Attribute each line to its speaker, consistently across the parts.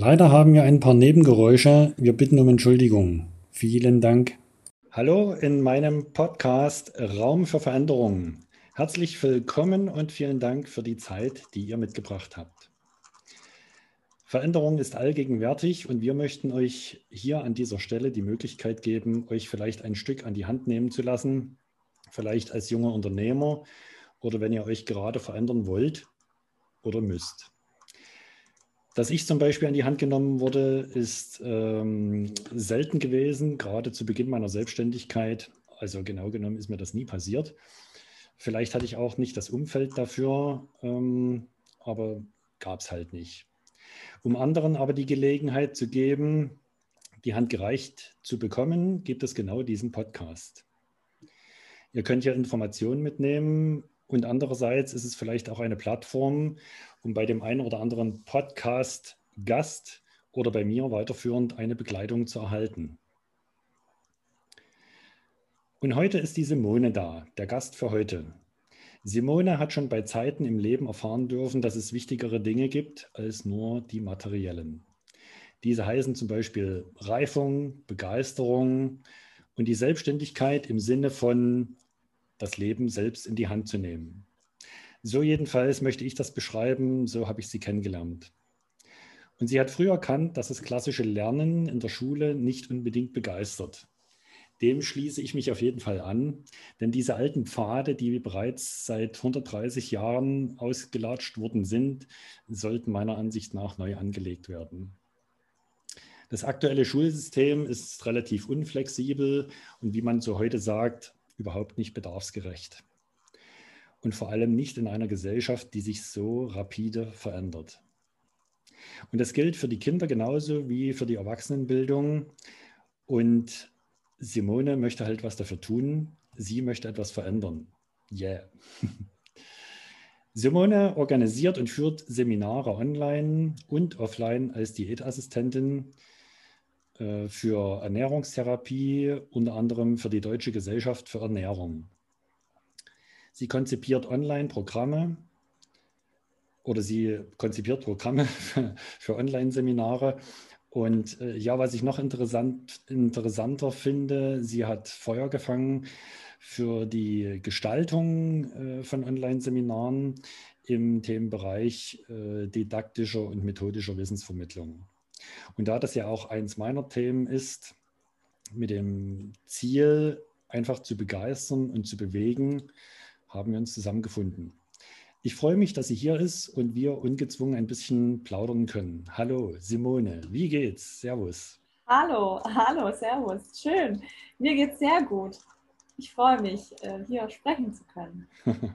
Speaker 1: Leider haben wir ein paar Nebengeräusche. Wir bitten um Entschuldigung. Vielen Dank. Hallo in meinem Podcast Raum für Veränderungen. Herzlich willkommen und vielen Dank für die Zeit, die ihr mitgebracht habt. Veränderung ist allgegenwärtig und wir möchten euch hier an dieser Stelle die Möglichkeit geben, euch vielleicht ein Stück an die Hand nehmen zu lassen, vielleicht als junger Unternehmer oder wenn ihr euch gerade verändern wollt oder müsst. Dass ich zum Beispiel an die Hand genommen wurde, ist ähm, selten gewesen, gerade zu Beginn meiner Selbstständigkeit. Also genau genommen ist mir das nie passiert. Vielleicht hatte ich auch nicht das Umfeld dafür, ähm, aber gab es halt nicht. Um anderen aber die Gelegenheit zu geben, die Hand gereicht zu bekommen, gibt es genau diesen Podcast. Ihr könnt ja Informationen mitnehmen und andererseits ist es vielleicht auch eine Plattform, um bei dem einen oder anderen Podcast-Gast oder bei mir weiterführend eine Begleitung zu erhalten. Und heute ist die Simone da, der Gast für heute. Simone hat schon bei Zeiten im Leben erfahren dürfen, dass es wichtigere Dinge gibt als nur die materiellen. Diese heißen zum Beispiel Reifung, Begeisterung und die Selbstständigkeit im Sinne von das Leben selbst in die Hand zu nehmen. So jedenfalls möchte ich das beschreiben, so habe ich sie kennengelernt. Und sie hat früh erkannt, dass das klassische Lernen in der Schule nicht unbedingt begeistert. Dem schließe ich mich auf jeden Fall an, denn diese alten Pfade, die bereits seit 130 Jahren ausgelatscht worden sind, sollten meiner Ansicht nach neu angelegt werden. Das aktuelle Schulsystem ist relativ unflexibel und wie man so heute sagt, überhaupt nicht bedarfsgerecht. Und vor allem nicht in einer Gesellschaft, die sich so rapide verändert. Und das gilt für die Kinder genauso wie für die Erwachsenenbildung. Und Simone möchte halt was dafür tun. Sie möchte etwas verändern. Yeah. Simone organisiert und führt Seminare online und offline als Diätassistentin äh, für Ernährungstherapie, unter anderem für die Deutsche Gesellschaft für Ernährung. Sie konzipiert Online-Programme oder sie konzipiert Programme für, Online-Seminare und äh, ja, was ich noch interessant, interessanter finde, sie hat Feuer gefangen für die Gestaltung äh, von Online-Seminaren im Themenbereich äh, didaktischer und methodischer Wissensvermittlung. Und da das ja auch eins meiner Themen ist, mit dem Ziel, einfach zu begeistern und zu bewegen, haben wir uns zusammengefunden. Ich freue mich, dass sie hier ist und wir ungezwungen ein bisschen plaudern können. Hallo, Simone, wie geht's? Servus.
Speaker 2: Hallo, hallo, servus. Schön. Mir geht's sehr gut. Ich freue mich, äh, hier sprechen zu können.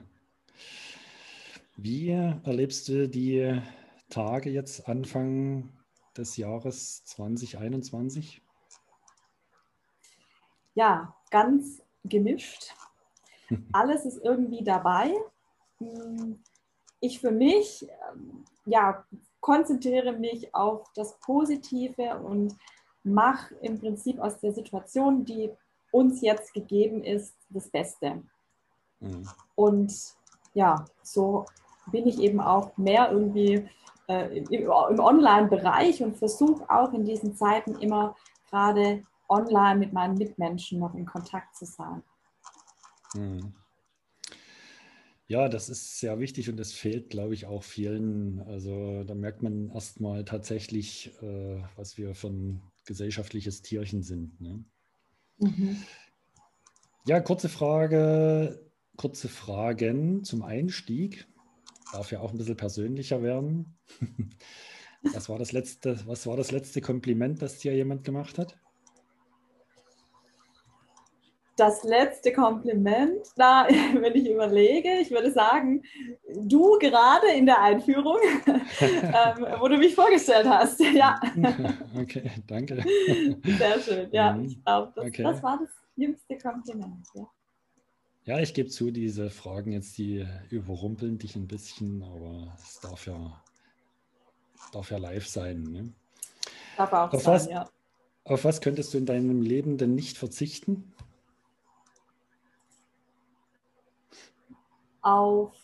Speaker 1: wie erlebst du die Tage jetzt Anfang des Jahres 2021?
Speaker 2: Ja, ganz gemischt. Alles ist irgendwie dabei. Hm, ich für mich ähm, ja, konzentriere mich auf das Positive und mache im Prinzip aus der Situation, die uns jetzt gegeben ist, das Beste. Mhm. Und ja, so bin ich eben auch mehr irgendwie äh, im, im Online-Bereich und versuche auch in diesen Zeiten immer gerade online mit meinen Mitmenschen noch in Kontakt zu sein.
Speaker 1: Mhm. Ja, das ist sehr wichtig und das fehlt, glaube ich, auch vielen. Also da merkt man erstmal tatsächlich, äh, was wir für ein gesellschaftliches Tierchen sind. Ne? Mhm. Ja, kurze Frage, kurze Fragen zum Einstieg. Darf ja auch ein bisschen persönlicher werden. Was war das letzte, was war das letzte Kompliment, das dir jemand gemacht hat?
Speaker 2: das letzte Kompliment, da, wenn ich überlege, ich würde sagen, du gerade in der Einführung, ähm, wo du mich vorgestellt hast. Ja.
Speaker 1: Okay, danke.
Speaker 2: Sehr schön. Ja, mhm. ich glaube, das, okay. das, war das jüngste Kompliment. Ja.
Speaker 1: Ja, ich gebe zu, diese Fragen jetzt, die überrumpeln dich ein bisschen, aber es darf ja, darf ja live sein. Ne?
Speaker 2: Darf auch auf sein, was, ja.
Speaker 1: Auf was könntest du in deinem Leben denn nicht verzichten?
Speaker 2: auf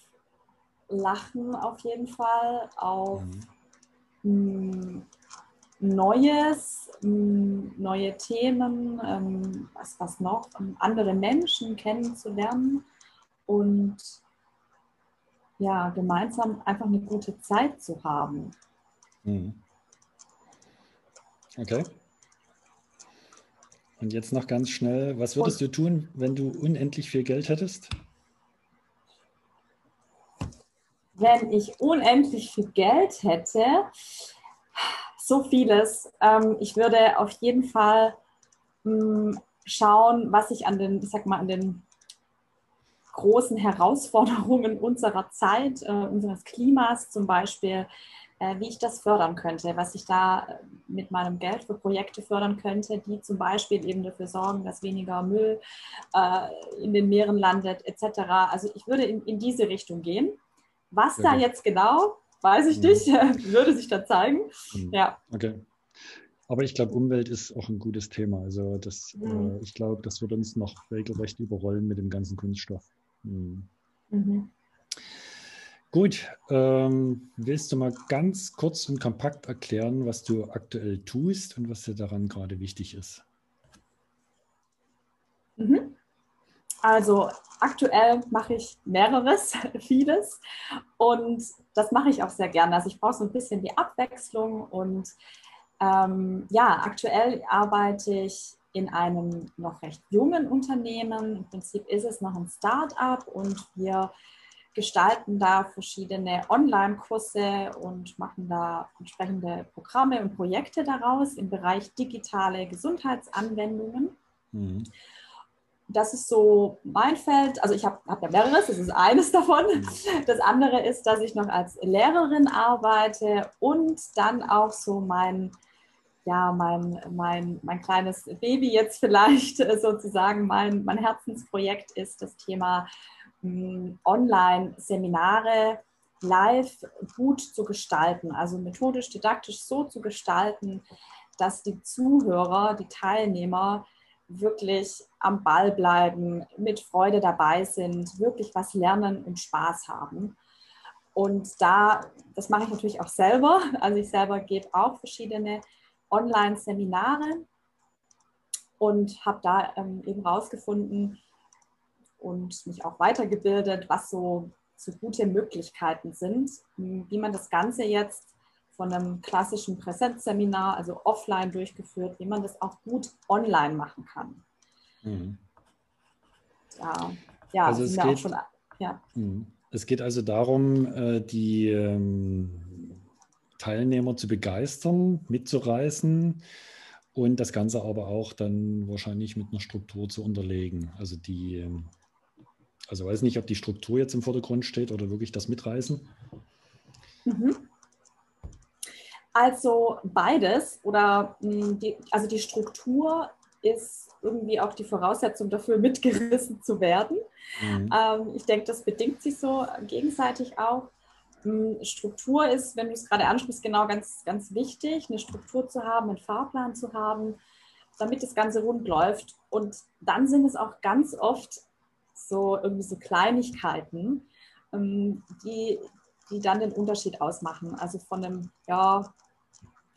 Speaker 2: Lachen auf jeden Fall, auf mhm. Mh, hm, Neues, neue Themen, ähm, was, was noch, andere Menschen kennenzulernen und ja, gemeinsam einfach eine gute Zeit zu haben. Mhm.
Speaker 1: Okay. Und jetzt noch ganz schnell, was würdest und, du tun, wenn du unendlich viel Geld hättest?
Speaker 2: Wenn ich unendlich viel Geld hätte, so vieles. Ähm, ich würde auf jeden Fall mh, schauen, was ich an den, ich sag mal, an den großen Herausforderungen unserer Zeit, äh, unseres Klimas zum Beispiel, äh, wie ich das fördern könnte, was ich da äh, mit meinem Geld für Projekte fördern könnte, die zum Beispiel eben dafür sorgen, dass weniger Müll äh, in den Meeren landet, etc. Also ich würde in, in diese Richtung gehen. Was okay. da jetzt genau, weiß ich mhm. nicht, würde sich da zeigen.
Speaker 1: Mhm. Ja. Okay. Aber ich glaube, Umwelt ist auch ein gutes Thema. Also das, mhm. äh, ich glaube, das wird uns noch regelrecht überrollen mit dem ganzen Kunststoff. Mhm. Mhm. Gut, ähm, willst du mal ganz kurz und kompakt erklären, was du aktuell tust und was dir daran gerade wichtig ist?
Speaker 2: Mhm. Also aktuell mache ich mehreres, vieles und das mache ich auch sehr gerne. Also ich brauche so ein bisschen die Abwechslung und ähm, ja, aktuell arbeite ich in einem noch recht jungen Unternehmen. Im Prinzip ist es noch ein Start-up und wir gestalten da verschiedene Online-Kurse und machen da entsprechende Programme und Projekte daraus im Bereich digitale Gesundheitsanwendungen. Mhm. Das ist so mein Feld. Also ich habe hab ja mehreres, das ist eines davon. Mhm. Das andere ist, dass ich noch als Lehrerin arbeite und dann auch so mein, ja, mein, mein, mein kleines Baby jetzt vielleicht sozusagen, mein, mein Herzensprojekt ist das Thema Online-Seminare live gut zu gestalten, also methodisch, didaktisch so zu gestalten, dass die Zuhörer, die Teilnehmer wirklich am Ball bleiben, mit Freude dabei sind, wirklich was lernen und Spaß haben. Und da, das mache ich natürlich auch selber. Also ich selber gebe auch verschiedene Online-Seminare und habe da ähm, eben rausgefunden, und mich auch weitergebildet, was so, so gute Möglichkeiten sind, wie man das Ganze jetzt von einem klassischen Präsenzseminar, also offline durchgeführt, wie man das auch gut online machen kann. Mhm.
Speaker 1: Ja, ja, also es geht, schon, ja. Mhm. es geht also darum, äh, die ähm, Teilnehmer zu begeistern, mitzureißen und das Ganze aber auch dann wahrscheinlich mit einer Struktur zu unterlegen. Also die ähm, also weiß nicht, ob die Struktur jetzt im Vordergrund steht oder wirklich das Mitreißen. Mhm.
Speaker 2: Also beides oder hm, die, also die Struktur ist irgendwie auch die Voraussetzung dafür, mitgerissen zu werden. Mhm. Ähm, ich denke, das bedingt sich so gegenseitig auch. Hm, Struktur ist, wenn du es gerade ansprichst, genau ganz, ganz wichtig, eine Struktur zu haben, einen Fahrplan zu haben, damit das Ganze rund läuft. Und dann sind es auch ganz oft so irgendwie so Kleinigkeiten, ähm, die, die dann den Unterschied ausmachen. Also von einem, ja,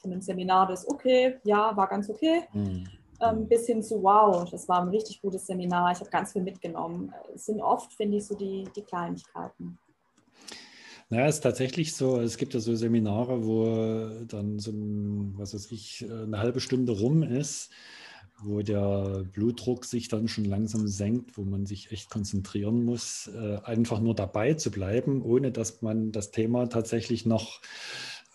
Speaker 2: von einem Seminar, das okay, ja, war ganz okay, mhm. ähm, bis hin zu wow, das war ein richtig gutes Seminar, ich habe ganz viel mitgenommen. Es sind oft, finde ich, so die, die Kleinigkeiten.
Speaker 1: Naja, es ist tatsächlich so, es gibt ja so Seminare, wo dann so ein, was weiß ich, eine halbe Stunde rum ist wo der Blutdruck sich dann schon langsam senkt, wo man sich echt konzentrieren muss, äh, einfach nur dabei zu bleiben, ohne dass man das Thema tatsächlich noch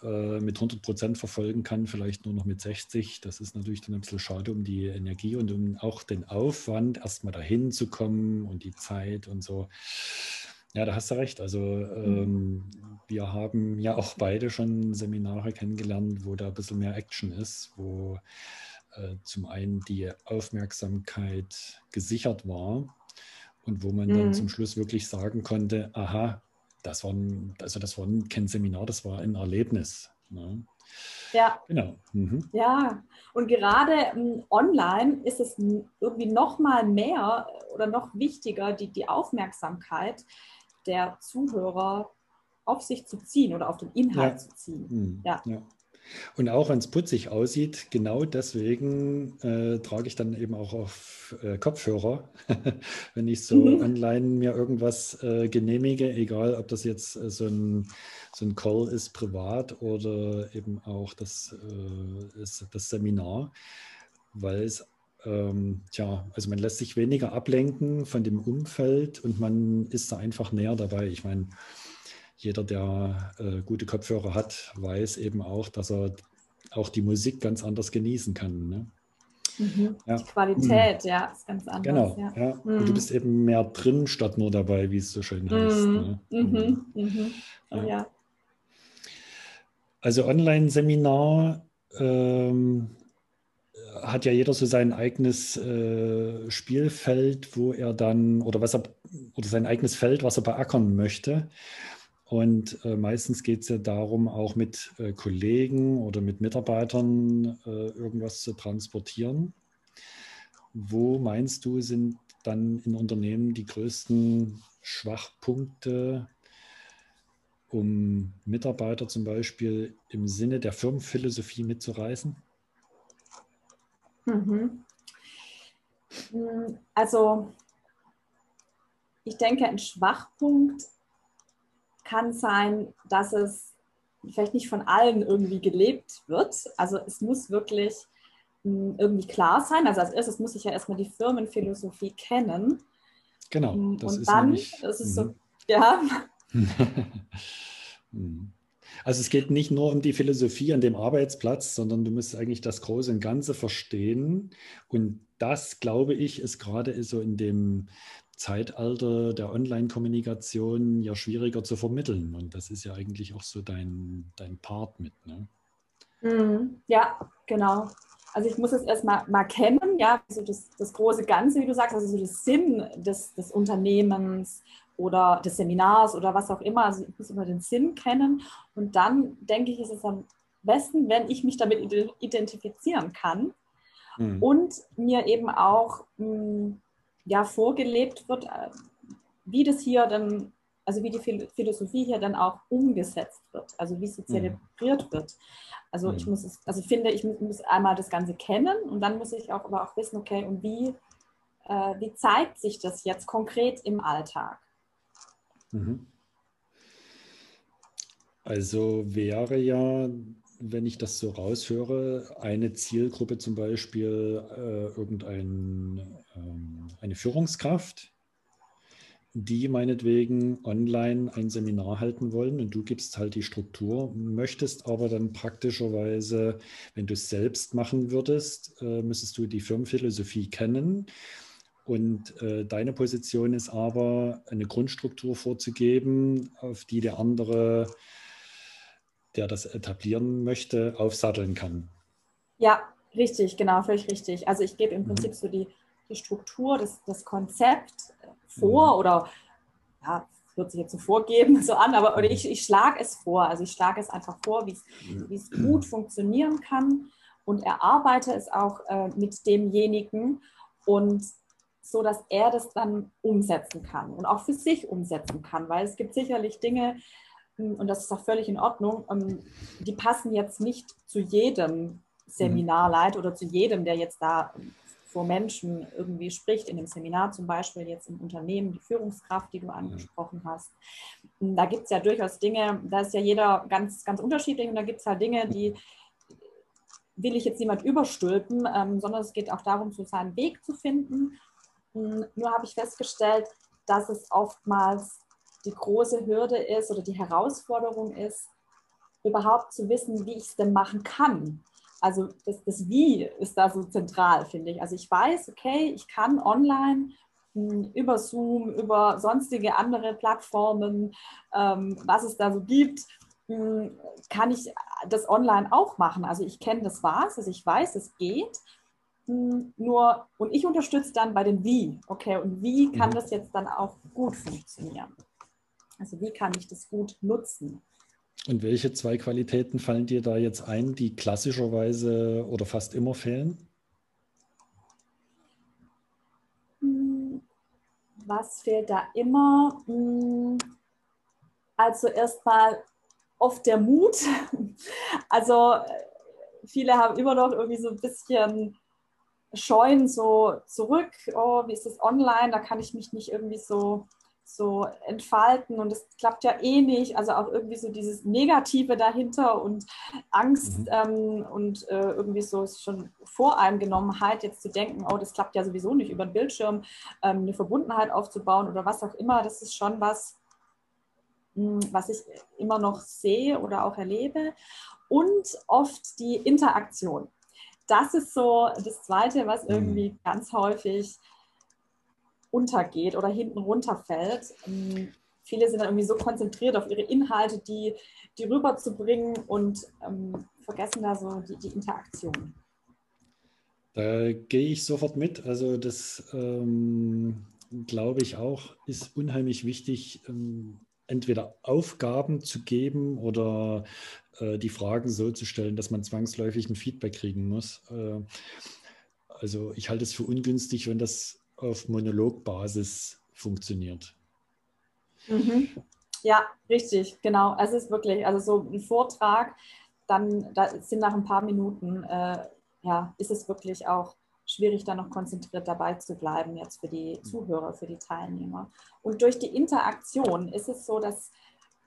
Speaker 1: äh, mit 100 Prozent verfolgen kann, vielleicht nur noch mit 60. Das ist natürlich dann ein bisschen schade um die Energie und um auch den Aufwand, erstmal dahin zu kommen und die Zeit und so. Ja, da hast du recht. Also ähm, wir haben ja auch beide schon Seminare kennengelernt, wo da ein bisschen mehr Action ist, wo äh, zum einen die Aufmerksamkeit gesichert war und wo man mhm. dann zum Schluss wirklich sagen konnte, aha, das war, ein, also das war kein Seminar, das war ein Erlebnis. Ne?
Speaker 2: Ja. Genau. Mhm. Ja, und gerade ähm, online ist es irgendwie noch mal mehr oder noch wichtiger, die, die Aufmerksamkeit der Zuhörer auf sich zu ziehen oder auf den Inhalt ja. zu ziehen. Mhm.
Speaker 1: Ja. ja. Und auch wenn es putzig aussieht, genau deswegen äh, trage ich dann eben auch auf äh, Kopfhörer, wenn ich so mhm. online mir irgendwas äh, genehmige, egal ob das jetzt äh, so, ein, so ein Call ist privat oder eben auch das, äh, ist das Seminar, weil es ähm, tja, also man lässt sich weniger ablenken von dem Umfeld und man ist da einfach näher dabei. Ich meine, jeder, der äh, gute Kopfhörer hat, weiß eben auch, dass er auch die Musik ganz anders genießen kann. Ne?
Speaker 2: Mhm. Ja. Die Qualität, mhm. ja, ist ganz anders.
Speaker 1: Genau, ja. ja. Mhm. Und du bist eben mehr drin statt nur dabei, wie es so schön heißt. Mhm. Ne? Mhm. Mhm. Ja. Also Online-Seminar ähm, hat ja jeder so sein eigenes äh, Spielfeld, wo er dann, oder was er, oder sein eigenes Feld, was er beackern möchte. Und äh, meistens geht es ja darum, auch mit äh, Kollegen oder mit Mitarbeitern äh, irgendwas zu transportieren. Wo meinst du, sind dann in Unternehmen die größten Schwachpunkte, um Mitarbeiter zum Beispiel im Sinne der Firmenphilosophie mitzureißen?
Speaker 2: Mhm. Hm, also ich denke, ein Schwachpunkt kann sein, dass es vielleicht nicht von allen irgendwie gelebt wird. Also es muss wirklich hm, irgendwie klar sein. Also als erstes muss ich ja erstmal die Firmenphilosophie kennen.
Speaker 1: Genau.
Speaker 2: Hm, das und ist dann, nämlich, das ist so, mhm. ja.
Speaker 1: Mhm. Also es geht nicht nur um die Philosophie an dem Arbeitsplatz, sondern du musst eigentlich das große und Ganze verstehen. Und das, glaube ich, ist gerade so in dem Zeitalter der Online-Kommunikation ja schwieriger zu vermitteln. Und das ist ja eigentlich auch so dein, dein Part mit. Ne?
Speaker 2: Mm, ja, genau. Also ich muss es erstmal mal kennen, ja, so das, das große Ganze, wie du sagst, also so das Sinn des, des Unternehmens oder des Seminars oder was auch immer. Also ich muss immer den Sinn kennen. Und dann denke ich, ist es am besten, wenn ich mich damit identifizieren kann mhm. und mir eben auch mh, mm, ja, vorgelebt wird, äh, wie das hier dann, also wie die Philosophie hier dann auch umgesetzt wird, also wie sie mhm. zelebriert mhm. wird. Also ich mhm. muss es, also finde, ich muss einmal das Ganze kennen und dann muss ich auch aber auch wissen, okay, und wie, äh, wie zeigt sich das jetzt konkret im Alltag? Mhm.
Speaker 1: Also wäre ja wenn ich das so raushöre, eine Zielgruppe zum Beispiel äh, irgendeine ähm, Führungskraft, die meinetwegen online ein Seminar halten wollen und du gibst halt die Struktur, möchtest aber dann praktischerweise, wenn du es selbst machen würdest, äh, müsstest du die Firmenphilosophie kennen. Und äh, deine Position ist aber, eine Grundstruktur vorzugeben, auf die der andere der das etablieren möchte, aufsatteln kann.
Speaker 2: Ja, richtig, genau, völlig richtig. Also ich gebe im mhm. Prinzip so die, die Struktur, das, das Konzept vor mhm. oder ja, wird sich jetzt so vorgeben, so an, aber oder mhm. ich, ich schlage es vor. Also ich schlage es einfach vor, wie es mhm. gut funktionieren kann und erarbeite es auch äh, mit demjenigen und so, dass er das dann umsetzen kann und auch für sich umsetzen kann, weil es gibt sicherlich Dinge, und das ist auch völlig in Ordnung, ähm, die passen jetzt nicht zu jedem Seminarleit oder zu jedem, der jetzt da vor Menschen irgendwie spricht, in dem Seminar zum Beispiel, jetzt im Unternehmen, die Führungskraft, die du angesprochen hast. Da gibt es ja durchaus Dinge, da ist ja jeder ganz, ganz unterschiedlich und da gibt es halt Dinge, die will ich jetzt niemand überstülpen, ähm, sondern es geht auch darum, so seinen Weg zu finden. Hm, nur habe ich festgestellt, dass es oftmals die große Hürde ist oder die Herausforderung ist, überhaupt zu wissen, wie ich es denn machen kann. Also das, das Wie ist da so zentral, finde ich. Also ich weiß, okay, ich kann online hm, über Zoom, über sonstige andere Plattformen, ähm, was es da so gibt, hm, kann ich das online auch machen. Also ich kenne das was, also ich weiß, es geht. Hm, nur, und ich unterstütze dann bei dem Wie. Okay, und wie kann mhm. das jetzt dann auch gut funktionieren? Also wie kann ich das gut nutzen?
Speaker 1: Und welche zwei Qualitäten fallen dir da jetzt ein, die klassischerweise oder fast immer fehlen?
Speaker 2: Hm, was fehlt da immer? Hm, also erstmal oft der Mut. Also viele haben immer noch irgendwie so ein bisschen scheuen so zurück, oh, wie ist das online, da kann ich mich nicht irgendwie so so entfalten und es klappt ja eh nicht. Also auch irgendwie so dieses Negative dahinter und Angst mhm. ähm, und äh, irgendwie so schon Voreingenommenheit, jetzt zu denken, oh, das klappt ja sowieso nicht über den Bildschirm, ähm, eine Verbundenheit aufzubauen oder was auch immer. Das ist schon was, mh, hm, was ich immer noch sehe oder auch erlebe. Und oft die Interaktion. Das ist so das Zweite, was mhm. irgendwie mhm. ganz häufig untergeht oder hinten runterfällt. Ähm, viele sind dann irgendwie so konzentriert auf ihre Inhalte, die, die rüberzubringen und ähm, vergessen da so die, die Interaktion.
Speaker 1: Da gehe ich sofort mit. Also das ähm, glaube ich auch, ist unheimlich wichtig, ähm, entweder Aufgaben zu geben oder äh, die Fragen so zu stellen, dass man zwangsläufig ein Feedback kriegen muss. Äh, also ich halte es für ungünstig, wenn das auf Monologbasis funktioniert.
Speaker 2: Mhm. Ja, richtig, genau. Es ist wirklich, also so ein Vortrag, dann da sind nach ein paar Minuten, äh, ja, ist es wirklich auch schwierig, da noch konzentriert dabei zu bleiben, jetzt für die Zuhörer, für die Teilnehmer. Und durch die Interaktion ist es so, dass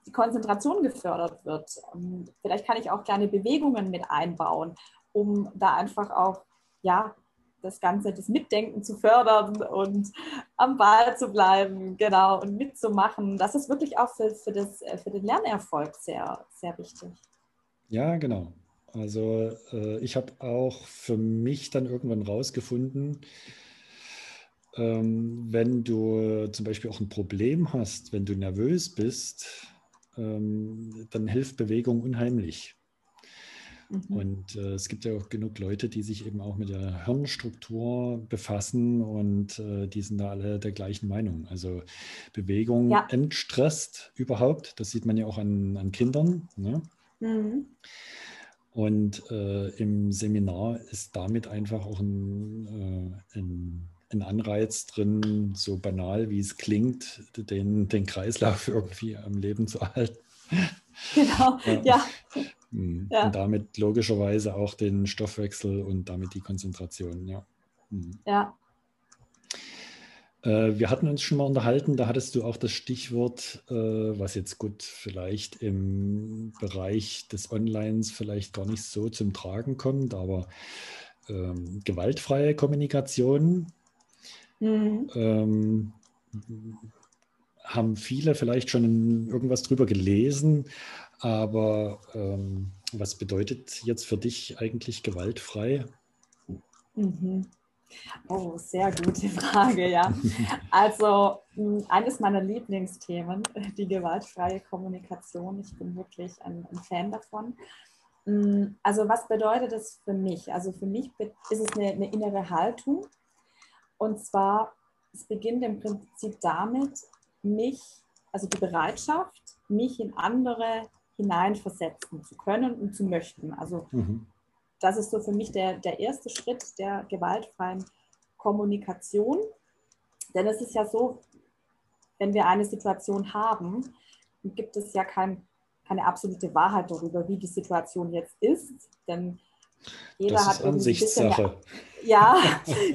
Speaker 2: die Konzentration gefördert wird. Ähm, vielleicht kann ich auch kleine Bewegungen mit einbauen, um da einfach auch ja, das Ganze, das Mitdenken zu fördern und am Ball zu bleiben, genau, und mitzumachen. Das ist wirklich auch für, für, das, äh, für den Lernerfolg sehr, sehr wichtig.
Speaker 1: Ja, genau. Also äh, ich habe auch für mich dann irgendwann rausgefunden, ähm, wenn du zum Beispiel auch ein Problem hast, wenn du nervös bist, ähm, dann hilft Bewegung unheimlich. Mhm. Und äh, es gibt ja auch genug Leute, die sich eben auch mit der Hirnstruktur befassen und äh, die sind da alle der gleichen Meinung. Also Bewegung ja. entstresst überhaupt. Das sieht man ja auch an, an Kindern. Ne? Mhm. Und äh, im Seminar ist damit einfach auch ein, äh, ein, ein, Anreiz drin, so banal wie es klingt, den, den Kreislauf irgendwie am Leben zu erhalten.
Speaker 2: Genau, ja. ja.
Speaker 1: Mhm. Ja. Und damit logischerweise auch den Stoffwechsel und damit die Konzentration, ja.
Speaker 2: Mhm. Ja.
Speaker 1: Äh, wir hatten uns schon mal unterhalten, da hattest du auch das Stichwort, äh, was jetzt gut vielleicht im Bereich des Onlines vielleicht gar nicht so zum Tragen kommt, aber ähm, gewaltfreie Kommunikation. Mhm. Ähm, haben viele vielleicht schon irgendwas drüber gelesen, aber ähm, was bedeutet jetzt für dich eigentlich gewaltfrei?
Speaker 2: Mhm. Oh, sehr gute Frage, ja. Also eines meiner Lieblingsthemen, die gewaltfreie Kommunikation. Ich bin wirklich ein, ein Fan davon. Also was bedeutet das für mich? Also für mich ist es eine, eine innere Haltung. Und zwar, es beginnt im Prinzip damit, mich, also die Bereitschaft, mich in andere hineinversetzen zu können und zu möchten. Also mhm. das ist so für mich der, der erste Schritt der gewaltfreien Kommunikation. Denn es ist ja so, wenn wir eine Situation haben, gibt es ja kein, keine absolute Wahrheit darüber, wie die Situation jetzt ist. Denn
Speaker 1: jeder das hat ist Ansichtssache.
Speaker 2: ja,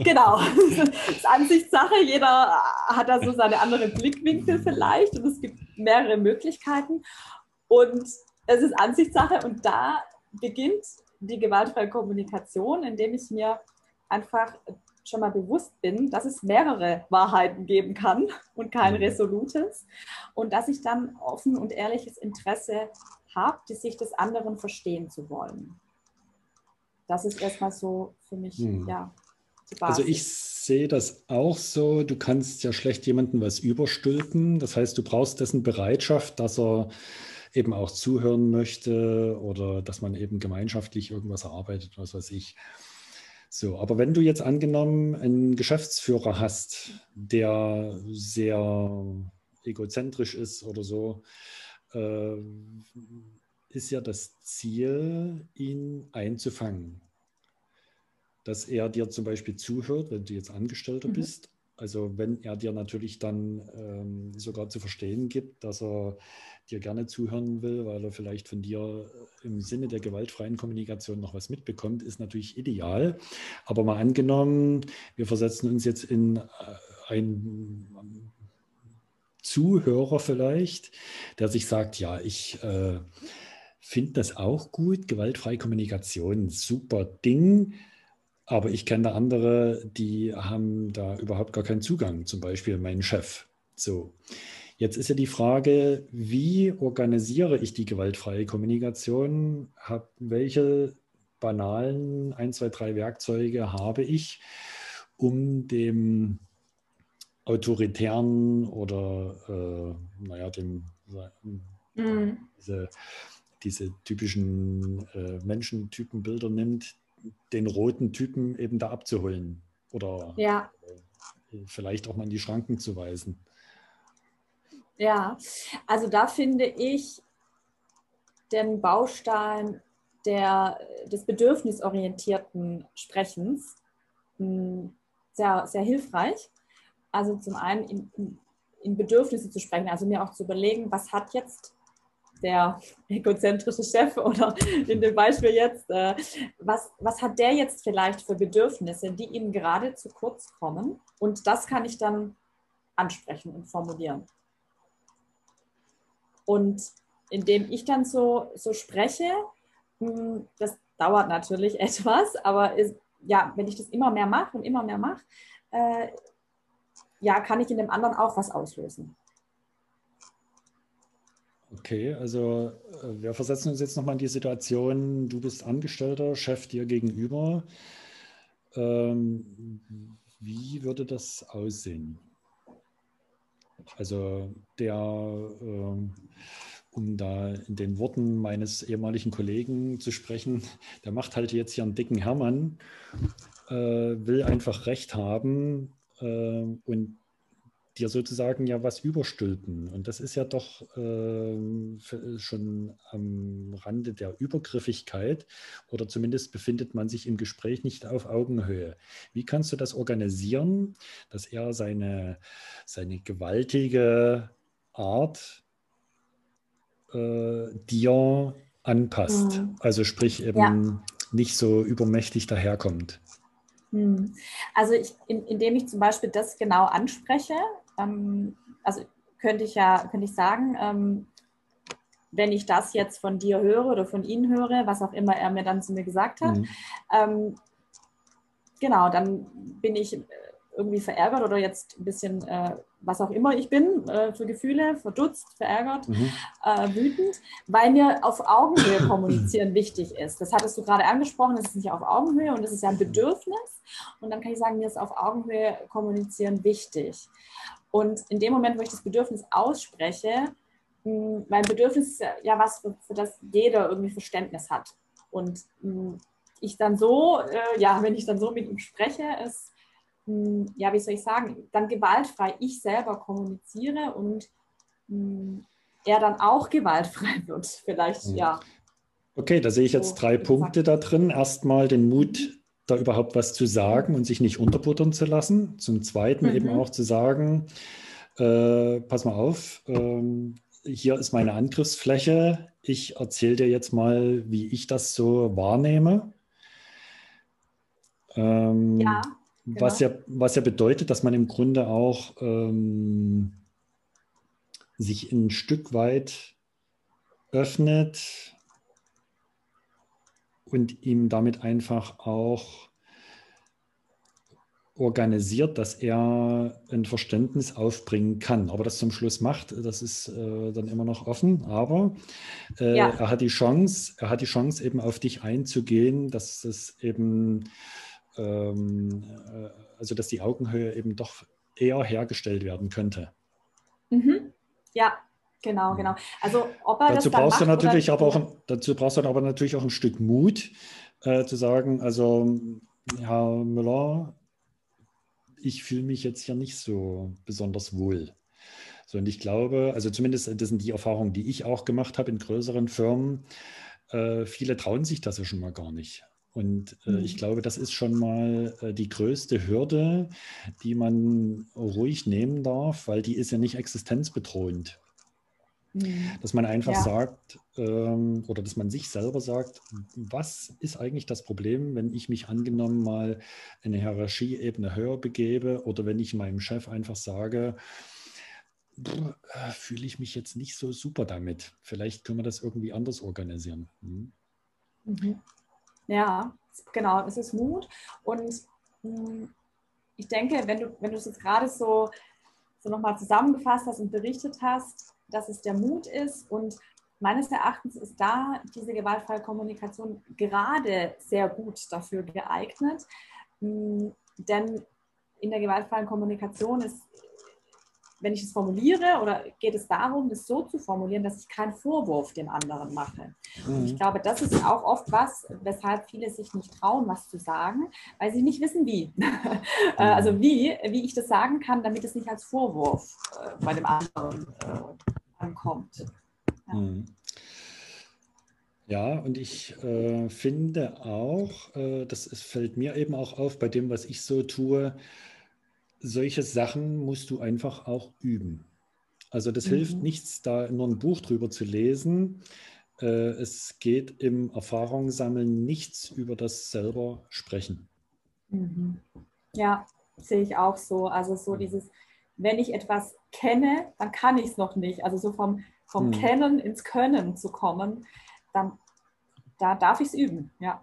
Speaker 2: genau. Das ist Ansichtssache. Jeder hat da so seine anderen Blickwinkel vielleicht und es gibt mehrere Möglichkeiten. Und es ist Ansichtssache und da beginnt die gewaltfreie Kommunikation, indem ich mir einfach schon mal bewusst bin, dass es mehrere Wahrheiten geben kann und kein mhm. resolutes und dass ich dann offen und ehrliches Interesse habe, die Sicht des anderen verstehen zu wollen. Das ist erstmal so für mich, mhm. ja.
Speaker 1: Also ich sehe das auch so. Du kannst ja schlecht jemandem was überstülpen. Das heißt, du brauchst dessen Bereitschaft, dass er eben auch zuhören möchte oder dass man eben gemeinschaftlich irgendwas erarbeitet, was weiß ich. So, aber wenn du jetzt angenommen einen Geschäftsführer hast, der sehr egozentrisch ist oder so, äh, ist ja das Ziel, ihn einzufangen. Dass er dir zum Beispiel zuhört, wenn du jetzt Angestellter mhm. bist Also wenn er dir natürlich dann ähm, sogar zu verstehen gibt, dass er dir gerne zuhören will, weil er vielleicht von dir im Sinne der gewaltfreien Kommunikation noch was mitbekommt, ist natürlich ideal. Aber mal angenommen, wir versetzen uns jetzt in äh, ein Zuhörer vielleicht, der sich sagt, ja, ich äh, finde das auch gut, gewaltfreie Kommunikation, super Ding. Aber ich kenne andere, die haben da überhaupt gar keinen Zugang, zum Beispiel mein Chef. So. Jetzt ist ja die Frage, wie organisiere ich die gewaltfreie Kommunikation? Hab, welche banalen 1, 2, 3 Werkzeuge habe ich, um dem autoritären oder, äh, naja, dem, mhm. diese, diese typischen äh, Menschentypenbilder nimmt, den roten Typen eben da abzuholen oder
Speaker 2: ja.
Speaker 1: vielleicht auch mal in die Schranken zu weisen.
Speaker 2: Ja, also da finde ich den Baustein der, des bedürfnisorientierten Sprechens hm, sehr, sehr hilfreich. Also zum einen in, in Bedürfnisse zu sprechen, also mir auch zu überlegen, was hat jetzt der egozentrische Chef oder in dem Beispiel jetzt, äh, was, was hat der jetzt vielleicht für Bedürfnisse, die ihm gerade zu kurz kommen? Und das kann ich dann ansprechen und formulieren. Und indem ich dann so, so spreche, hm, das dauert natürlich etwas, aber ist, ja, wenn ich das immer mehr mache und immer mehr mache, äh, ja, kann ich in dem anderen auch was auslösen.
Speaker 1: Okay, also äh, wir versetzen uns jetzt nochmal in die Situation, du bist Angestellter, Chef dir gegenüber. Ähm, wie würde das aussehen? Also der, ähm, um da in den Worten meines ehemaligen Kollegen zu sprechen, der macht halt jetzt hier einen dicken Hermann, äh, will einfach Recht haben äh, und dir sozusagen ja was überstülpen. Und das ist ja doch äh, schon am Rande der Übergriffigkeit oder zumindest befindet man sich im Gespräch nicht auf Augenhöhe. Wie kannst du das organisieren, dass er seine, seine gewaltige Art äh, dir anpasst? Mhm. Also sprich eben ja. nicht so übermächtig daherkommt.
Speaker 2: Hm. Also ich, in, indem ich zum Beispiel das genau anspreche, also könnte ich ja, könnte ich sagen, ähm, wenn ich das jetzt von dir höre oder von Ihnen höre, was auch immer er mir dann zu mir gesagt hat, mhm. ähm, genau, dann bin ich irgendwie verärgert oder jetzt ein bisschen, äh, was auch immer ich bin, äh, für Gefühle, verdutzt, verärgert, mhm. äh, wütend, weil mir auf Augenhöhe kommunizieren wichtig ist. Das hattest du gerade angesprochen, das ist nicht auf Augenhöhe und das ist ja ein Bedürfnis. Und dann kann ich sagen, mir ist auf Augenhöhe kommunizieren wichtig. Und in dem Moment, wo ich das Bedürfnis ausspreche, hm, mein Bedürfnis ist ja was, für, für das jeder irgendwie Verständnis hat. Und hm, ich dann so, äh, ja, wenn ich dann so mit ihm spreche, ist, hm, ja, wie soll ich sagen, dann gewaltfrei ich selber kommuniziere und er dann auch gewaltfrei wird, vielleicht, mhm. ja.
Speaker 1: Okay, da sehe ich jetzt so drei Punkte da drin. Erstmal den Mut, da überhaupt was zu sagen und sich nicht unterbuttern zu lassen. Zum Zweiten mhm. eben auch zu sagen, äh, pass mal auf, ähm, hier ist meine Angriffsfläche. Ich erzähle dir jetzt mal, wie ich das so wahrnehme. Ähm, ja, genau. was, ja, was ja bedeutet, dass man im Grunde auch ähm, sich ein Stück weit öffnet, und ihm damit einfach auch organisiert, dass er ein Verständnis aufbringen kann. Aber das zum Schluss macht, das ist äh, dann immer noch offen. Aber äh, ja. er hat die Chance, er hat die Chance eben auf dich einzugehen, dass es eben, ähm, äh, also dass die Augenhöhe eben doch eher hergestellt werden könnte.
Speaker 2: Mhm. Ja, Genau, genau. Also ob er
Speaker 1: dazu das brauchst du natürlich aber auch dazu brauchst du aber natürlich auch ein Stück Mut äh, zu sagen, also Herr Müller, ich fühle mich jetzt hier nicht so besonders wohl. So, und ich glaube, also zumindest das sind die Erfahrungen, die ich auch gemacht habe in größeren Firmen. Äh, viele trauen sich das ja schon mal gar nicht. Und äh, mhm. ich glaube, das ist schon mal äh, die größte Hürde, die man ruhig nehmen darf, weil die ist ja nicht existenzbedrohend. Mhm. Dass man einfach ja. sagt ähm, oder dass man sich selber sagt, was ist eigentlich das Problem, wenn ich mich angenommen mal eine Hierarchieebene höher begebe oder wenn ich meinem Chef einfach sage, äh, fühle ich mich jetzt nicht so super damit. Vielleicht können wir das irgendwie anders organisieren.
Speaker 2: Hm? Mhm. Ja, genau, es ist Mut. Und mh, hm, ich denke, wenn du, wenn du es jetzt gerade so, so nochmal zusammengefasst hast und berichtet hast, dass es der Mut ist und meines Erachtens ist da diese gewaltfreie Kommunikation gerade sehr gut dafür geeignet. Mh, hm, denn in der gewaltfreien Kommunikation ist wenn ich es formuliere oder geht es darum, das so zu formulieren, dass ich keinen Vorwurf den anderen mache. Mhm. Und ich mhm. glaube, das ist auch oft was, weshalb viele sich nicht trauen, was zu sagen, weil sie nicht wissen, wie. Äh, mhm. also wie, wie ich das sagen kann, damit es nicht als Vorwurf äh, bei dem anderen äh, ankommt.
Speaker 1: Ja. Mhm. Ja, und ich äh, finde auch, äh, das es fällt mir eben auch auf bei dem, was ich so tue, solche Sachen musst du einfach auch üben. Also das mhm. hilft nichts, da nur ein Buch drüber zu lesen. Äh, es geht im Erfahrungssammeln nichts über das selber sprechen.
Speaker 2: Mhm. Ja, sehe ich auch so. Also so mhm. dieses, wenn ich etwas kenne, dann kann ich es noch nicht. Also so vom, vom mhm. Kennen ins Können zu kommen, dann da darf ich es üben, ja.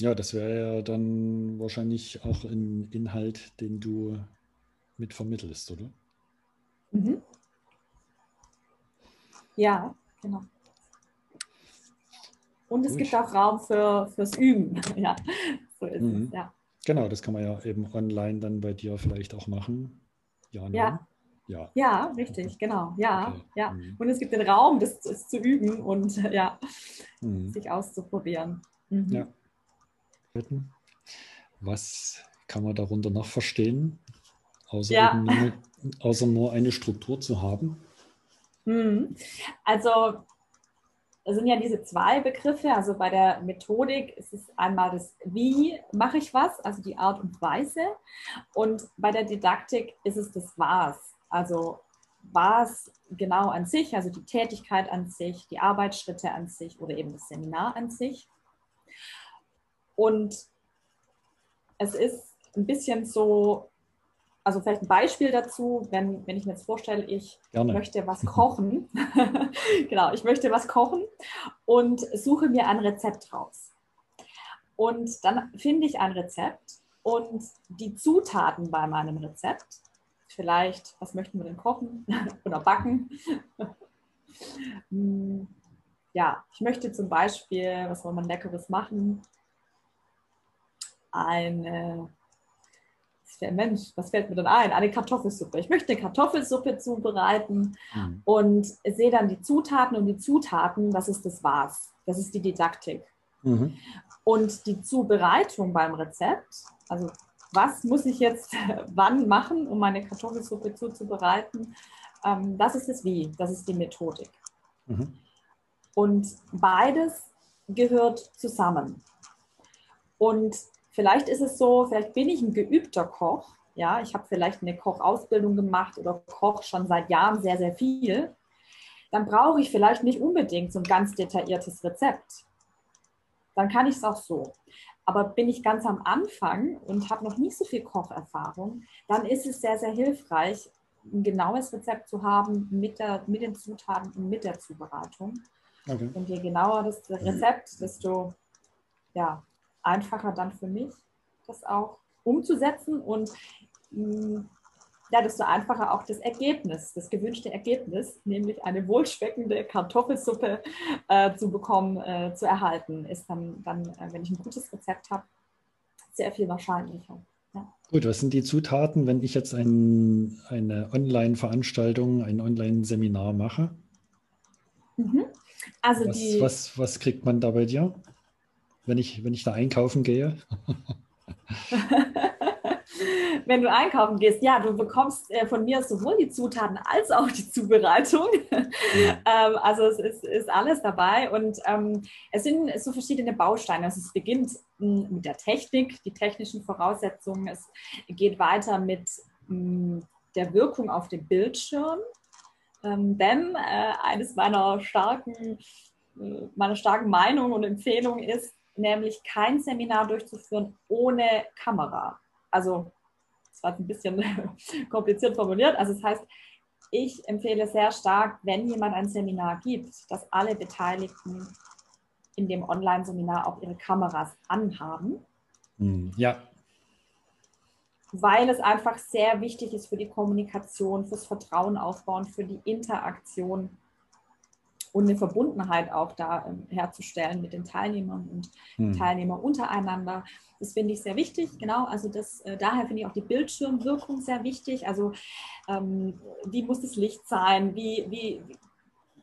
Speaker 1: Ja, das wäre ja dann wahrscheinlich auch ein Inhalt, den du mit vermittelst, oder? Mhm.
Speaker 2: Ja, genau. Und es Gut. gibt auch Raum für, fürs Üben. ja,
Speaker 1: so ist mhm. es, ja. Genau, das kann man ja eben online dann bei dir vielleicht auch machen.
Speaker 2: Ja, ja. Ja. ja, richtig, genau. Ja, okay. ja. Mhm. Und es gibt den Raum, das, das zu üben und ja, mhm. sich auszuprobieren.
Speaker 1: Mhm. Ja. Was kann man darunter noch verstehen, außer, ja. nur, außer nur eine Struktur zu haben?
Speaker 2: Hm. Also es sind ja diese zwei Begriffe. Also bei der Methodik ist es einmal das Wie mache ich was, also die Art und Weise. Und bei der Didaktik ist es das Was, also was genau an sich, also die Tätigkeit an sich, die Arbeitsschritte an sich oder eben das Seminar an sich. Und es ist ein bisschen so, also vielleicht ein Beispiel dazu, wenn, wenn ich mir jetzt vorstelle, ich Gerne. möchte was kochen. genau, ich möchte was kochen und suche mir ein Rezept raus. Und dann finde ich ein Rezept und die Zutaten bei meinem Rezept, vielleicht, was möchten wir denn kochen oder backen? Hm, ja, ich möchte zum Beispiel, was soll man Leckeres machen? Eine, Mensch, was fällt mir denn ein? Eine Kartoffelsuppe. Ich möchte eine Kartoffelsuppe zubereiten mhm. und sehe dann die Zutaten und die Zutaten, das ist das Was. Das ist die Didaktik. Mhm. Und die Zubereitung beim Rezept, also was muss ich jetzt wann machen, um meine Kartoffelsuppe zuzubereiten, ähm, das ist das Wie, das ist die Methodik. Mhm. Und beides gehört zusammen. Und Vielleicht ist es so, vielleicht bin ich ein geübter Koch. Ja, ich habe vielleicht eine Kochausbildung gemacht oder koche schon seit Jahren sehr, sehr viel. Dann brauche ich vielleicht nicht unbedingt so ein ganz detailliertes Rezept. Dann kann ich es auch so. Aber bin ich ganz am Anfang und habe noch nicht so viel Kocherfahrung, dann ist es sehr, sehr hilfreich, ein genaues Rezept zu haben mit, der, mit den Zutaten und mit der Zubereitung. Okay. Und je genauer das Rezept, desto ja, einfacher dann für mich, das auch umzusetzen und mm, ja, desto einfacher auch das Ergebnis, das gewünschte Ergebnis, nämlich eine wohlschmeckende Kartoffelsuppe äh, zu bekommen, äh, zu erhalten, ist dann, dann äh, wenn ich ein gutes Rezept habe, sehr viel wahrscheinlicher.
Speaker 1: Ja. Gut, was sind die Zutaten, wenn ich jetzt ein, eine Online-Veranstaltung, ein Online-Seminar mache? Mhm. Also was, die, was, was kriegt man da bei dir? Wenn ich, wenn ich da einkaufen gehe?
Speaker 2: wenn du einkaufen gehst, ja, du bekommst äh, von mir sowohl die Zutaten als auch die Zubereitung. Ja. ähm, also es ist, ist, alles dabei und ähm, es sind so verschiedene Bausteine. Also es beginnt mh, hm, mit der Technik, die technischen Voraussetzungen. Es geht weiter mit mh, hm, der Wirkung auf dem Bildschirm. Ähm, denn äh, eines meiner starken, äh, meiner starken Meinungen und Empfehlungen ist, nämlich kein Seminar durchzuführen ohne Kamera. Also, das war ein bisschen kompliziert formuliert. Also, das heißt, ich empfehle sehr stark, wenn jemand ein Seminar gibt, dass alle Beteiligten in dem Online-Seminar auch ihre Kameras anhaben.
Speaker 1: Hm, ja.
Speaker 2: Weil es einfach sehr wichtig ist für die Kommunikation, fürs Vertrauen aufbauen, für die Interaktion und eine Verbundenheit auch da ähm, herzustellen mit den Teilnehmern und hm. Teilnehmern untereinander. Das finde ich sehr wichtig, genau. Also das, äh, daher finde ich auch die Bildschirmwirkung sehr wichtig. Also ähm, wie muss das Licht sein? Wie, wie,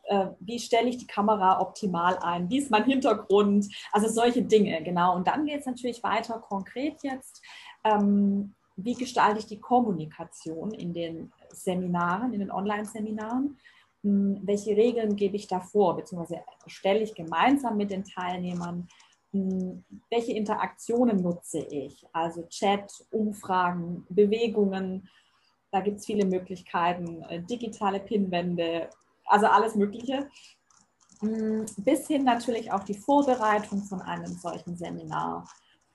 Speaker 2: äh, wie stelle ich die Kamera optimal ein? Wie ist mein Hintergrund? Also solche Dinge, genau. Und dann geht es natürlich weiter konkret jetzt. Ähm, wie gestalte ich die Kommunikation in den Seminaren, in den Online-Seminaren? Hm, welche Regeln gebe ich da vor, beziehungsweise stelle ich gemeinsam mit den Teilnehmern, hm, welche Interaktionen nutze ich, also Chat, Umfragen, Bewegungen, da gibt es viele Möglichkeiten, äh, digitale Pinwände, also alles Mögliche. Hm, bis hin natürlich auch die Vorbereitung von einem solchen Seminar,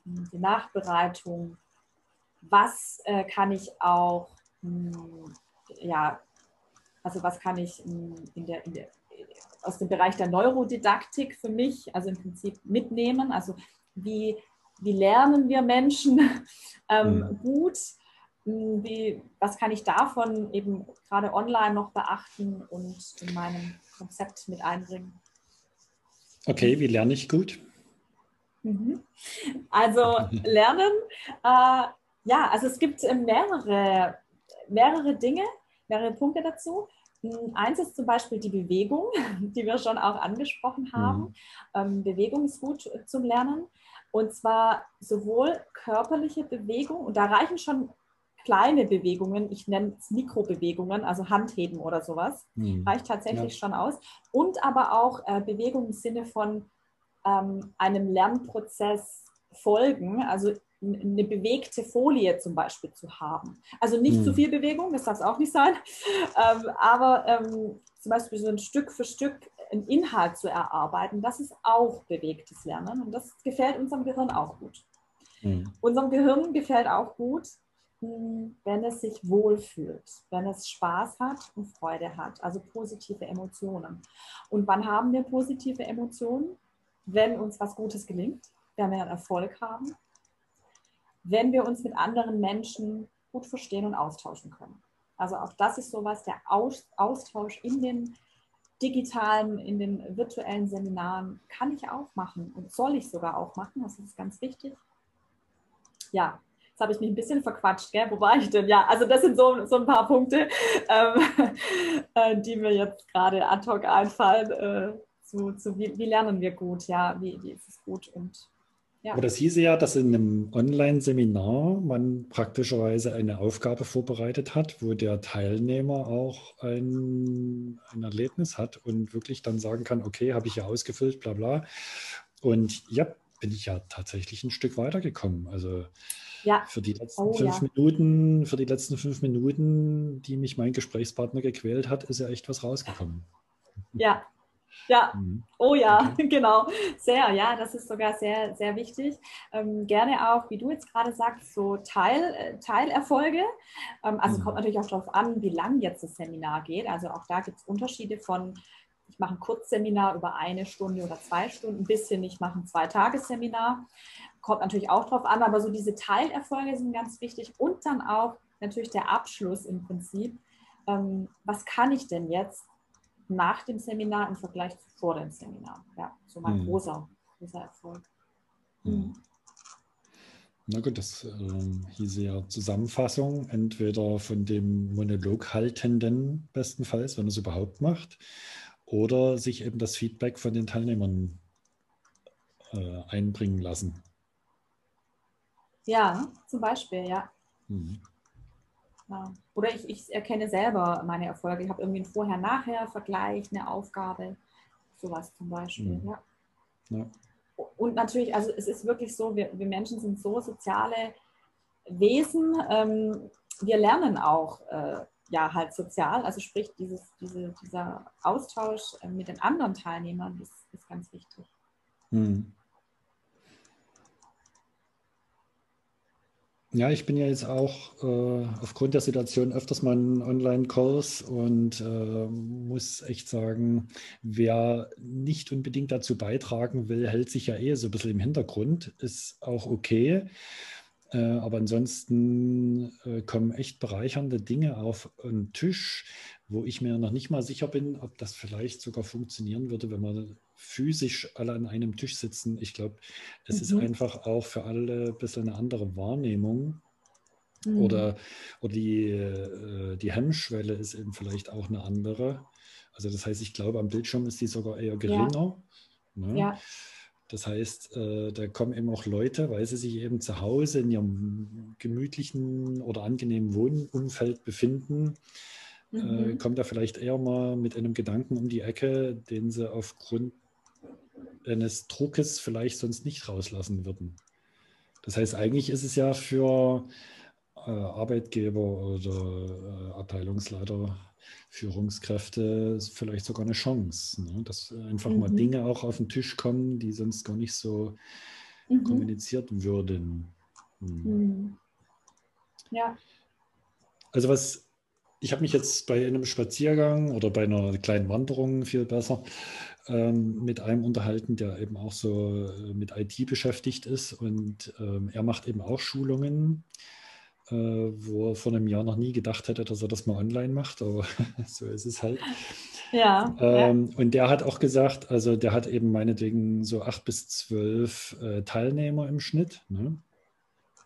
Speaker 2: die Nachbereitung. Was äh, kann ich auch ja, also was kann ich in der, in der, aus dem Bereich der Neurodidaktik für mich, also im Prinzip mitnehmen? Also wie, wie lernen wir Menschen ähm, mhm. gut? Hm, wie, was kann ich davon eben gerade online noch beachten und in meinem Konzept mit einbringen?
Speaker 1: Okay, wie lerne ich gut?
Speaker 2: Mhm. Also lernen, äh, ja, also es gibt mehrere, mehrere Dinge, mehrere Punkte dazu. Hm, eins ist zum Beispiel die Bewegung, die wir schon auch angesprochen haben. Mhm. Bewegung ist gut zum Lernen. Und zwar sowohl körperliche Bewegung, und da reichen schon kleine Bewegungen, ich nenne es Mikrobewegungen, also Handheben oder sowas, mhm. reicht tatsächlich ja. schon aus. Und aber auch äh, Bewegung im Sinne von ähm, einem Lernprozess folgen, also eine bewegte Folie zum Beispiel zu haben. Also nicht mhm. zu viel Bewegung, das darf es auch nicht sein, ähm, aber ähm, zum Beispiel so ein Stück für Stück einen Inhalt zu erarbeiten, das ist auch bewegtes Lernen und das gefällt unserem Gehirn auch gut. Mhm. Unserem Gehirn gefällt auch gut, hm, wenn es sich wohlfühlt, wenn es Spaß hat und Freude hat, also positive Emotionen. Und wann haben wir positive Emotionen? Wenn uns was Gutes gelingt, wenn wir einen Erfolg haben, wenn wir uns mit anderen Menschen gut verstehen und austauschen können. Also auch das ist sowas, der Austausch in den digitalen, in den virtuellen Seminaren kann ich auch machen und soll ich sogar auch machen. Das ist ganz wichtig. Ja, jetzt habe ich mich ein bisschen verquatscht, gell? wo war ich denn? Ja, also das sind so, so ein paar Punkte, ähm, äh, die mir jetzt gerade ad hoc einfallen. Äh, zu, zu wie, wie, lernen wir gut, ja, wie, wie ist es gut und
Speaker 1: ja. Aber das hieße ja, dass in einem Online-Seminar man praktischerweise eine Aufgabe vorbereitet hat, wo der Teilnehmer auch ein, ein Erlebnis hat und wirklich dann sagen kann, okay, habe ich ja ausgefüllt, bla bla. Und ja, bin ich ja tatsächlich ein Stück weitergekommen. Also ja. für die letzten oh, fünf ja. Minuten, für die letzten fünf Minuten, die mich mein Gesprächspartner gequält hat, ist ja echt was rausgekommen.
Speaker 2: Ja, ja, mhm. oh ja, genau. Sehr, ja, das ist sogar sehr, sehr wichtig. Ähm, gerne auch, wie du jetzt gerade sagst, so Teil, äh, Teilerfolge. Ähm, also mhm. kommt natürlich auch darauf an, wie lang jetzt das Seminar geht. Also auch da gibt es Unterschiede von, ich mache ein Kurzseminar über eine Stunde oder zwei Stunden, bis hin, ich mache ein Zweitagesseminar. Kommt natürlich auch darauf an, aber so diese Teilerfolge sind ganz wichtig. Und dann auch natürlich der Abschluss im Prinzip. Ähm, was kann ich denn jetzt nach dem Seminar im Vergleich zu vor dem Seminar. Ja, so mein mhm. großer, großer Erfolg. Mhm.
Speaker 1: Na gut, das äh, hieße ja Zusammenfassung, entweder von dem Monologhaltenden bestenfalls, wenn er es überhaupt macht, oder sich eben das Feedback von den Teilnehmern äh, einbringen lassen.
Speaker 2: Ja, zum Beispiel, ja. Mhm. Ja. Oder ich, ich erkenne selber meine Erfolge. Ich habe irgendwie einen Vorher-Nachher-Vergleich, eine Aufgabe, sowas zum Beispiel. Mhm. Ja. ja. Und natürlich, also es ist wirklich so, wir, wir Menschen sind so soziale Wesen. Ähm, wir lernen auch äh, ja halt sozial, also sprich dieses, diese, dieser Austausch äh, mit den anderen Teilnehmern ist, ist ganz wichtig. Mhm.
Speaker 1: Ja, ich bin ja jetzt auch äh, aufgrund der Situation öfters mal einen Online-Kurs und äh, muss echt sagen, wer nicht unbedingt dazu beitragen will, hält sich ja eh so ein bisschen im Hintergrund, ist auch okay. Äh, aber ansonsten äh, kommen echt bereichernde Dinge auf den Tisch, wo ich mir noch nicht mal sicher bin, ob das vielleicht sogar funktionieren würde, wenn wir physisch alle an einem Tisch sitzen. Ich glaube, es mhm. ist einfach auch für alle ein bisschen eine andere Wahrnehmung. Mhm. Oder, oder die, äh, die Hemmschwelle ist eben vielleicht auch eine andere. Also das heißt, ich glaube, am Bildschirm ist die sogar eher geringer. Ja. Ne? ja. Das heißt, äh, da kommen eben auch Leute, weil sie sich eben zu Hause in ihrem gemütlichen oder angenehmen Wohnumfeld befinden, mhm. äh, kommt da vielleicht eher mal mit einem Gedanken um die Ecke, den sie aufgrund eines Druckes vielleicht sonst nicht rauslassen würden. Das heißt, eigentlich ist es ja für äh, Arbeitgeber oder äh, Abteilungsleiter Führungskräfte vielleicht sogar eine Chance, ne? dass einfach mhm. mal Dinge auch auf den Tisch kommen, die sonst gar nicht so mhm. kommuniziert würden. Mhm. mhm.
Speaker 2: Ja.
Speaker 1: Also was, ich habe mich jetzt bei einem Spaziergang oder bei einer kleinen Wanderung viel besser ähm, mit einem unterhalten, der eben auch so äh, mit IT beschäftigt ist und ähm, er macht eben auch Schulungen äh, wo er vor einem Jahr noch nie gedacht hätte, dass er das mal online macht, aber so ist es halt.
Speaker 2: Ja,
Speaker 1: ähm, ja, Und der hat auch gesagt, also der hat eben meinetwegen so acht bis zwölf äh, Teilnehmer im Schnitt. Ne?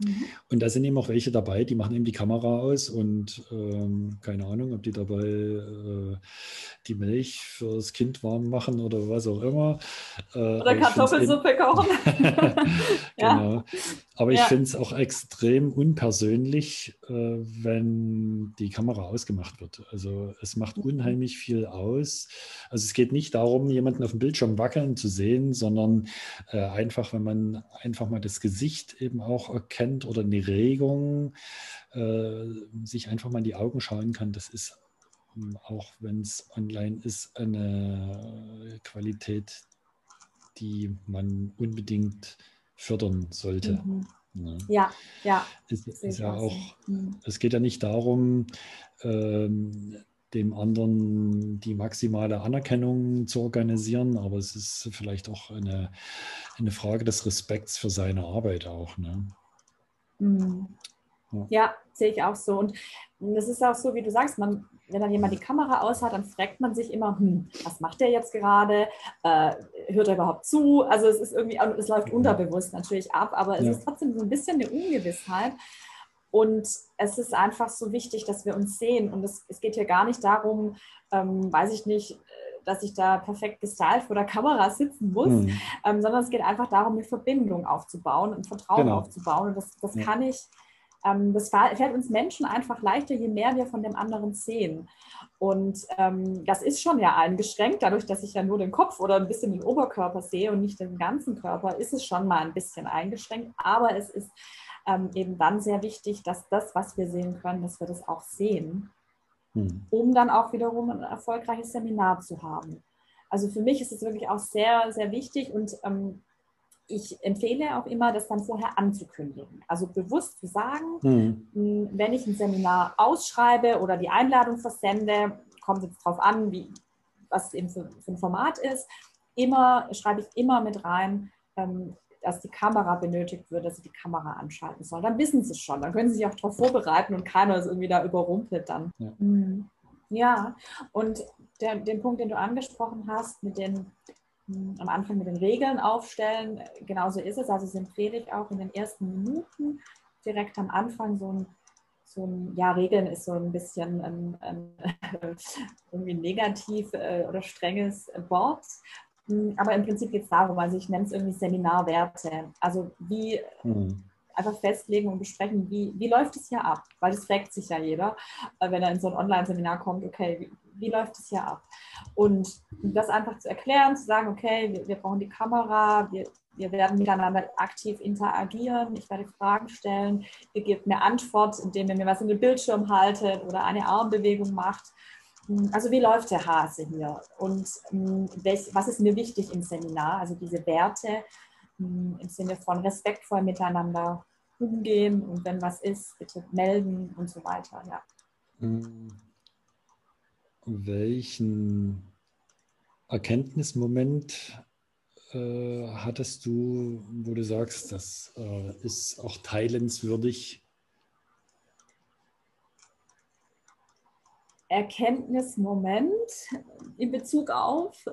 Speaker 1: Mhm. Und da sind eben auch welche dabei, die machen eben die Kamera aus und ähm, keine Ahnung, ob die dabei äh, die Milch fürs Kind warm machen oder was auch immer.
Speaker 2: Äh, oder Kartoffelsuppe kochen.
Speaker 1: genau. Aber ich ja. finde es auch extrem unpersönlich, äh, wenn die Kamera ausgemacht wird. Also es macht mhm. unheimlich viel aus. Also es geht nicht darum, jemanden auf dem Bildschirm wackeln zu sehen, sondern äh, einfach, wenn man einfach mal das Gesicht eben auch erkennt kennt oder eine Regung, äh, sich einfach mal in die Augen schauen kann, das ist, ähm, auch wenn es online ist, eine Qualität, die man unbedingt fördern sollte.
Speaker 2: Mhm. Ja, ja. ja.
Speaker 1: Es, ist ja auch, mhm. es geht ja nicht darum, ähm, dem anderen die maximale Anerkennung zu organisieren, aber es ist vielleicht auch eine, eine Frage des Respekts für seine Arbeit auch. Ne?
Speaker 2: Mhm. Ja. ja, sehe ich auch so. Und das ist auch so, wie du sagst, man, wenn dann jemand die Kamera aus hat, dann fragt man sich immer, hm, was macht der jetzt gerade? Äh, hört er überhaupt zu? Also es ist irgendwie, es läuft unterbewusst natürlich ab, aber es ja. ist trotzdem so ein bisschen eine Ungewissheit. Und es ist einfach so wichtig, dass wir uns sehen. Und es, es geht hier gar nicht darum, ähm, weiß ich nicht, dass ich da perfekt gestylt vor der Kamera sitzen muss, mhm. ähm, sondern es geht einfach darum, eine Verbindung aufzubauen und Vertrauen genau. aufzubauen. Und das, das ja. kann ich, ähm, das fällt uns Menschen einfach leichter, je mehr wir von dem anderen sehen. Und ähm, das ist schon ja eingeschränkt, dadurch, dass ich ja nur den Kopf oder ein bisschen den Oberkörper sehe und nicht den ganzen Körper, ist es schon mal ein bisschen eingeschränkt. Aber es ist ähm, eben dann sehr wichtig, dass das, was wir sehen können, dass wir das auch sehen hm. um dann auch wiederum ein erfolgreiches Seminar zu haben. Also für mich ist es wirklich auch sehr, sehr wichtig und ähm, ich empfehle auch immer, das dann vorher anzukündigen. Also bewusst zu sagen, mhm. wenn ich ein Seminar ausschreibe oder die Einladung versende, kommt jetzt darauf an, wie, was es eben für, für, ein Format ist, immer schreibe ich immer mit rein, ähm, dass die Kamera benötigt wird, dass sie die Kamera anschalten sollen. Dann wissen sie es schon. Dann können sie sich auch darauf vorbereiten und keiner ist irgendwie da überrumpelt dann. Ja, mhm. ja. und der, den Punkt, den du angesprochen hast, mit den hm, am Anfang mit den Regeln aufstellen, genauso ist es. Also das empfehle auch in den ersten Minuten direkt am Anfang so ein so ein, ja, Regeln ist so ein bisschen ein, ein, irgendwie negativ äh, oder strenges Wort. Hm, aber im Prinzip geht es darum, also ich nenne es irgendwie Seminarwerte. Also wie, mhm. einfach festlegen und besprechen, wie, wie läuft es hier ab? Weil das fragt sich ja jeder, äh, wenn er in so ein Online-Seminar kommt, okay, wie, wie, läuft es hier ab? Und das einfach zu erklären, zu sagen, okay, wir, wir brauchen die Kamera, wir, wir werden miteinander aktiv interagieren, ich werde Fragen stellen, ihr gebt mir Antwort, indem ihr mir was in den Bildschirm haltet oder eine Armbewegung macht. Also wie läuft der Hase hier und was ist mir wichtig im Seminar? Also diese Werte, hm, im Sinne von respektvoll miteinander umgehen und wenn was ist, bitte melden und so weiter. Ja. Hm.
Speaker 1: Welchen Erkenntnismoment äh, hattest du, wo du sagst, das äh, ist auch teilenswürdig?
Speaker 2: Erkenntnismoment in Bezug auf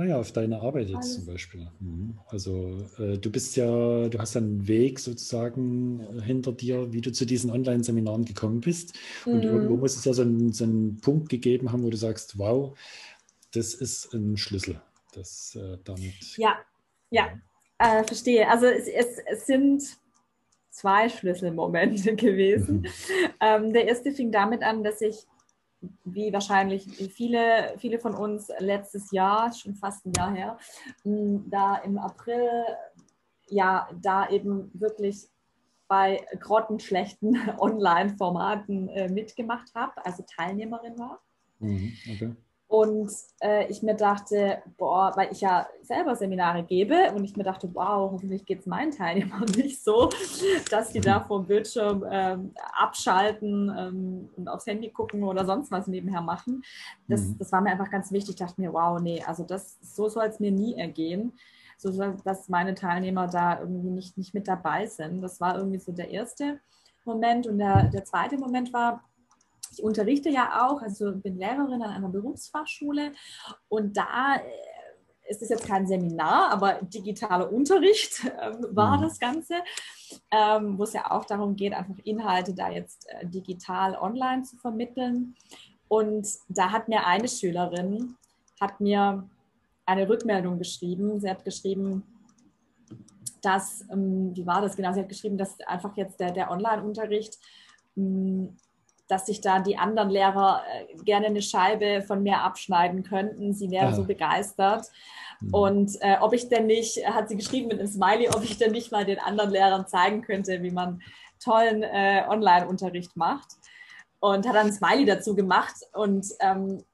Speaker 1: naja, auf deine Arbeit jetzt Alles. zum Beispiel. Mhm. Also äh, du bist ja, du hast einen Weg sozusagen äh, hinter dir, wie du zu diesen Online-Seminaren gekommen bist. Und mhm. irgendwo muss es ja so einen, so einen, Punkt gegeben haben, wo du sagst, wow, das ist ein Schlüssel. Das äh, damit.
Speaker 2: Ja, ja, äh, verstehe. Also es, es, es, sind zwei Schlüsselmomente gewesen. Mhm. Ähm, der erste fing damit an, dass ich wie wahrscheinlich viele, viele von uns letztes Jahr, schon fast ein Jahr her, da im April, ja, da eben wirklich bei grottenschlechten Online-Formaten äh, mitgemacht habe, also Teilnehmerin war. Mhm, okay. Und äh, ich mir dachte, boah, weil ich ja selber Seminare gebe und ich mir dachte, wow, hoffentlich geht es meinen Teilnehmern nicht so, dass die da vor dem Bildschirm ähm, abschalten ähm, und aufs Handy gucken oder sonst was nebenher machen. Das, mhm. das war mir einfach ganz wichtig. Ich dachte mir, wow, nee, also das, so soll es mir nie ergehen, so dass meine Teilnehmer da irgendwie nicht, nicht mit dabei sind. Das war irgendwie so der erste Moment. Und der, der zweite Moment war, ich unterrichte ja auch, also bin Lehrerin an einer Berufsfachschule und da äh, ist es jetzt kein Seminar, aber digitaler Unterricht äh, war mhm. das Ganze, ähm, wo es ja auch darum geht, einfach Inhalte da jetzt äh, digital online zu vermitteln. Und da hat mir eine Schülerin, hat mir eine Rückmeldung geschrieben. Sie hat geschrieben, dass, ähm, wie war das genau? Sie hat geschrieben, dass einfach jetzt der, der Online-Unterricht hm, dass sich da die anderen Lehrer äh, gerne eine Scheibe von mir abschneiden könnten. Sie wäre ja. so begeistert. Mhm. Und äh, ob ich denn nicht, hat sie geschrieben mit einem Smiley, ob ich denn nicht mal den anderen Lehrern zeigen könnte, wie man tollen äh, Online-Unterricht macht. Und hat dann ein Smiley dazu gemacht. Und ähm,